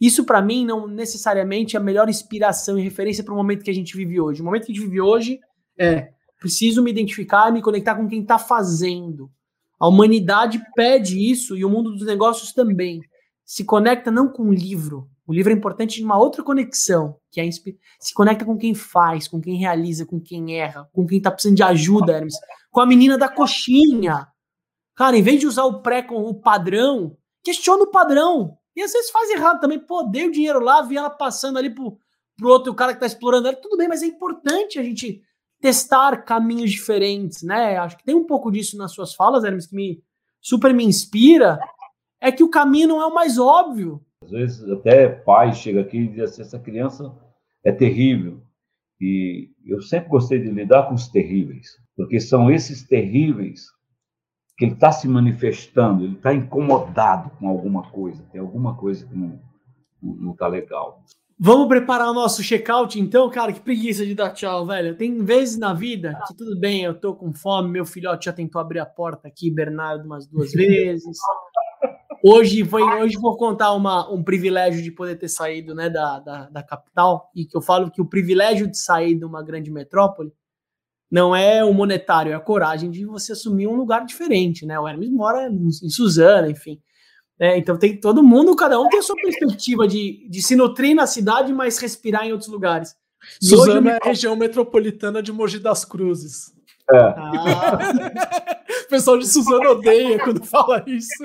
Isso para mim não necessariamente é a melhor inspiração e referência para o momento que a gente vive hoje. O momento que a gente vive hoje é preciso me identificar, me conectar com quem está fazendo. A humanidade pede isso e o mundo dos negócios também. Se conecta não com o livro. O livro é importante de uma outra conexão, que é se conecta com quem faz, com quem realiza, com quem erra, com quem está precisando de ajuda, Hermes. Com a menina da coxinha, Cara, em vez de usar o pré com o padrão, questiona o padrão. E às vezes faz errado também. Pô, dei o dinheiro lá, vi ela passando ali pro, pro outro cara que tá explorando ela. Tudo bem, mas é importante a gente testar caminhos diferentes, né? Acho que tem um pouco disso nas suas falas, Hermes, que me super me inspira. É que o caminho não é o mais óbvio. Às vezes até pai chega aqui e diz assim, essa criança é terrível. E eu sempre gostei de lidar com os terríveis, porque são esses terríveis que ele está se manifestando, ele está incomodado com alguma coisa, tem alguma coisa que não está legal. Vamos preparar o nosso check-out então, cara? Que preguiça de dar tchau, velho. Tem vezes na vida que tudo bem, eu tô com fome, meu filhote já tentou abrir a porta aqui, Bernardo, umas duas vezes. Hoje foi, hoje vou contar uma, um privilégio de poder ter saído né, da, da, da capital, e que eu falo que o privilégio de sair de uma grande metrópole não é o monetário, é a coragem de você assumir um lugar diferente, né? O Hermes mora em Suzana, enfim. É, então tem todo mundo, cada um tem a sua perspectiva de, de se nutrir na cidade, mas respirar em outros lugares. E Suzana me... é a região metropolitana de Mogi das Cruzes. É. Ah. o pessoal de Suzana odeia quando fala isso.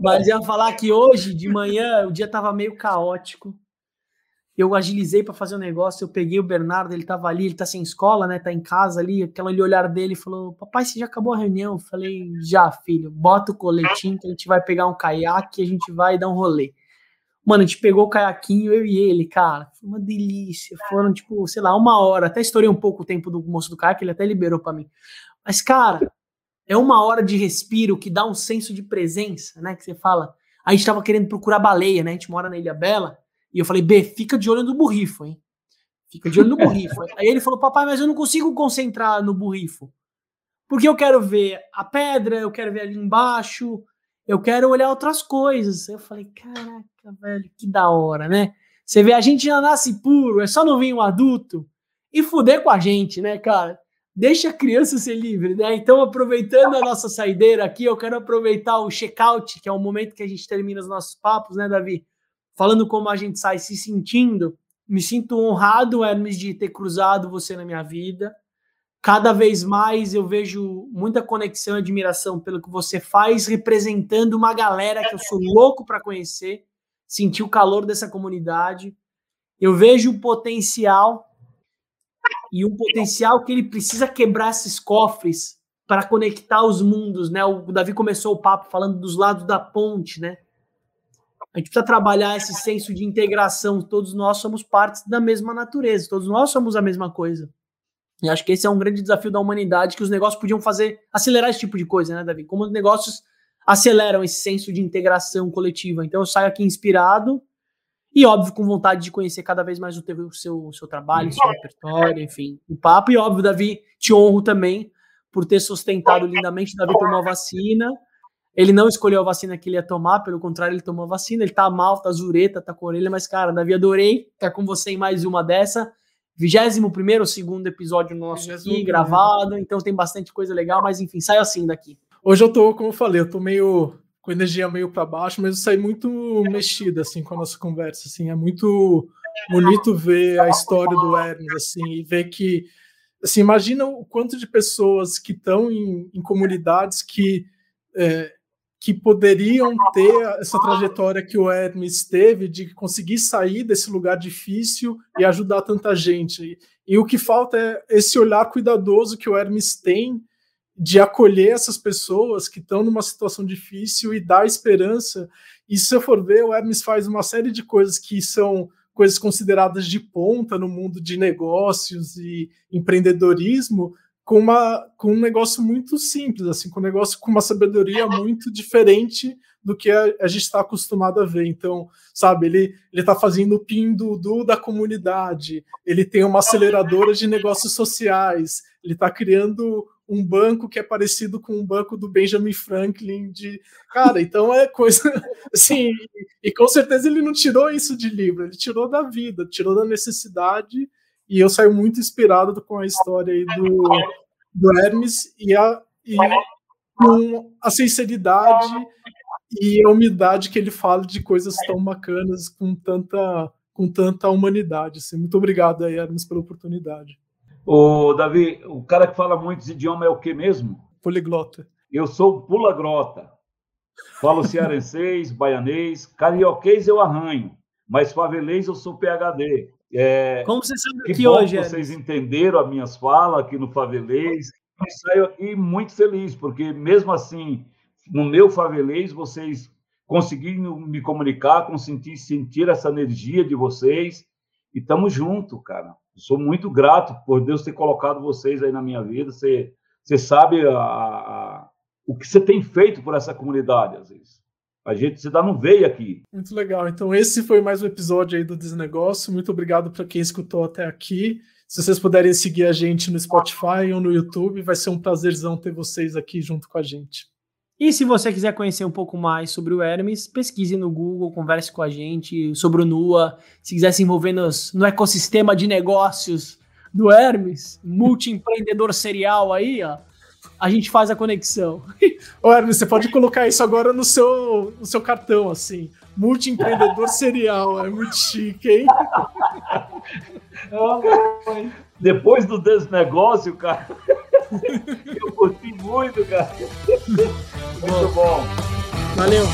Mas ia falar que hoje, de manhã, o dia estava meio caótico eu agilizei para fazer o um negócio, eu peguei o Bernardo, ele tava ali, ele tá sem escola, né? Tá em casa ali, aquele olhar dele falou: Papai, você já acabou a reunião? Eu falei: Já, filho, bota o coletinho que a gente vai pegar um caiaque e a gente vai dar um rolê. Mano, a gente pegou o caiaquinho, eu e ele, cara. Foi uma delícia. Foram, tipo, sei lá, uma hora. Até estourei um pouco o tempo do moço do caiaque, ele até liberou para mim. Mas, cara, é uma hora de respiro que dá um senso de presença, né? Que você fala. A gente tava querendo procurar baleia, né? A gente mora na Ilha Bela. E eu falei, B, fica de olho no burrifo, hein? Fica de olho no burrifo. Aí ele falou, papai, mas eu não consigo concentrar no burrifo. Porque eu quero ver a pedra, eu quero ver ali embaixo, eu quero olhar outras coisas. Eu falei, caraca, velho, que da hora, né? Você vê, a gente já nasce puro, é só não vir um adulto e fuder com a gente, né, cara? Deixa a criança ser livre, né? Então, aproveitando a nossa saideira aqui, eu quero aproveitar o check-out, que é o momento que a gente termina os nossos papos, né, Davi? Falando como a gente sai se sentindo, me sinto honrado, Hermes, de ter cruzado você na minha vida. Cada vez mais eu vejo muita conexão e admiração pelo que você faz, representando uma galera que eu sou louco para conhecer, sentir o calor dessa comunidade. Eu vejo o potencial e um potencial que ele precisa quebrar esses cofres para conectar os mundos, né? O Davi começou o papo falando dos lados da ponte, né? A gente precisa trabalhar esse senso de integração. Todos nós somos partes da mesma natureza, todos nós somos a mesma coisa. E acho que esse é um grande desafio da humanidade que os negócios podiam fazer, acelerar esse tipo de coisa, né, Davi? Como os negócios aceleram esse senso de integração coletiva. Então eu saio aqui inspirado e, óbvio, com vontade de conhecer cada vez mais o, teu, o seu, o seu trabalho, o seu repertório, enfim, o papo. E, óbvio, Davi, te honro também por ter sustentado lindamente. Davi tomou a vacina ele não escolheu a vacina que ele ia tomar, pelo contrário, ele tomou a vacina. Ele tá mal, tá zureta, tá com a orelha, mas, cara, Davi, adorei estar com você em mais uma dessa. 21 primeiro ou segundo episódio nosso aqui, gravado, então tem bastante coisa legal, mas enfim, sai assim daqui. Hoje eu tô, como eu falei, eu tô meio com energia meio para baixo, mas eu saí muito mexido assim com a nossa conversa, assim, é muito bonito ver a história do Hermes assim e ver que assim, imagina o quanto de pessoas que estão em, em comunidades que é, que poderiam ter essa trajetória que o Hermes teve de conseguir sair desse lugar difícil e ajudar tanta gente. E o que falta é esse olhar cuidadoso que o Hermes tem de acolher essas pessoas que estão numa situação difícil e dar esperança. E se eu for ver, o Hermes faz uma série de coisas que são coisas consideradas de ponta no mundo de negócios e empreendedorismo, com, uma, com um negócio muito simples, assim, com um negócio com uma sabedoria muito diferente do que a, a gente está acostumado a ver. Então, sabe, ele ele está fazendo o PIN do, do, da comunidade, ele tem uma aceleradora de negócios sociais, ele está criando um banco que é parecido com um banco do Benjamin Franklin de cara, então é coisa assim, e com certeza ele não tirou isso de livro, ele tirou da vida, tirou da necessidade e eu saio muito inspirado com a história aí do, do Hermes e, a, e com a sinceridade e a humildade que ele fala de coisas tão bacanas com tanta com tanta humanidade. Assim. Muito obrigado aí, Hermes, pela oportunidade. O Davi, o cara que fala muitos idiomas é o que mesmo? Poliglota. Eu sou pula-grota. Falo cearenseis, baianês, carioquês eu arranho, mas favelês eu sou PHD. É, Como você sabe que, que hoje, vocês é? entenderam as minhas falas aqui no Favelês. E saio aqui muito feliz, porque mesmo assim, no meu Favelês, vocês conseguiram me comunicar, conseguir sentir essa energia de vocês. E estamos juntos, cara. sou muito grato por Deus ter colocado vocês aí na minha vida. Você, você sabe a, a, o que você tem feito por essa comunidade, às vezes. A gente se dá no veio aqui. Muito legal. Então, esse foi mais um episódio aí do Desnegócio. Muito obrigado para quem escutou até aqui. Se vocês puderem seguir a gente no Spotify ou no YouTube, vai ser um prazerzão ter vocês aqui junto com a gente. E se você quiser conhecer um pouco mais sobre o Hermes, pesquise no Google, converse com a gente sobre o NUA. Se quiser se envolver nos, no ecossistema de negócios do Hermes, multi-empreendedor serial aí, ó, a gente faz a conexão. Ô, Hermes, você pode colocar isso agora no seu, no seu cartão, assim. Multi-empreendedor serial. É muito chique, hein? Depois do desnegócio, cara, eu curti muito, cara. Muito bom. Valeu.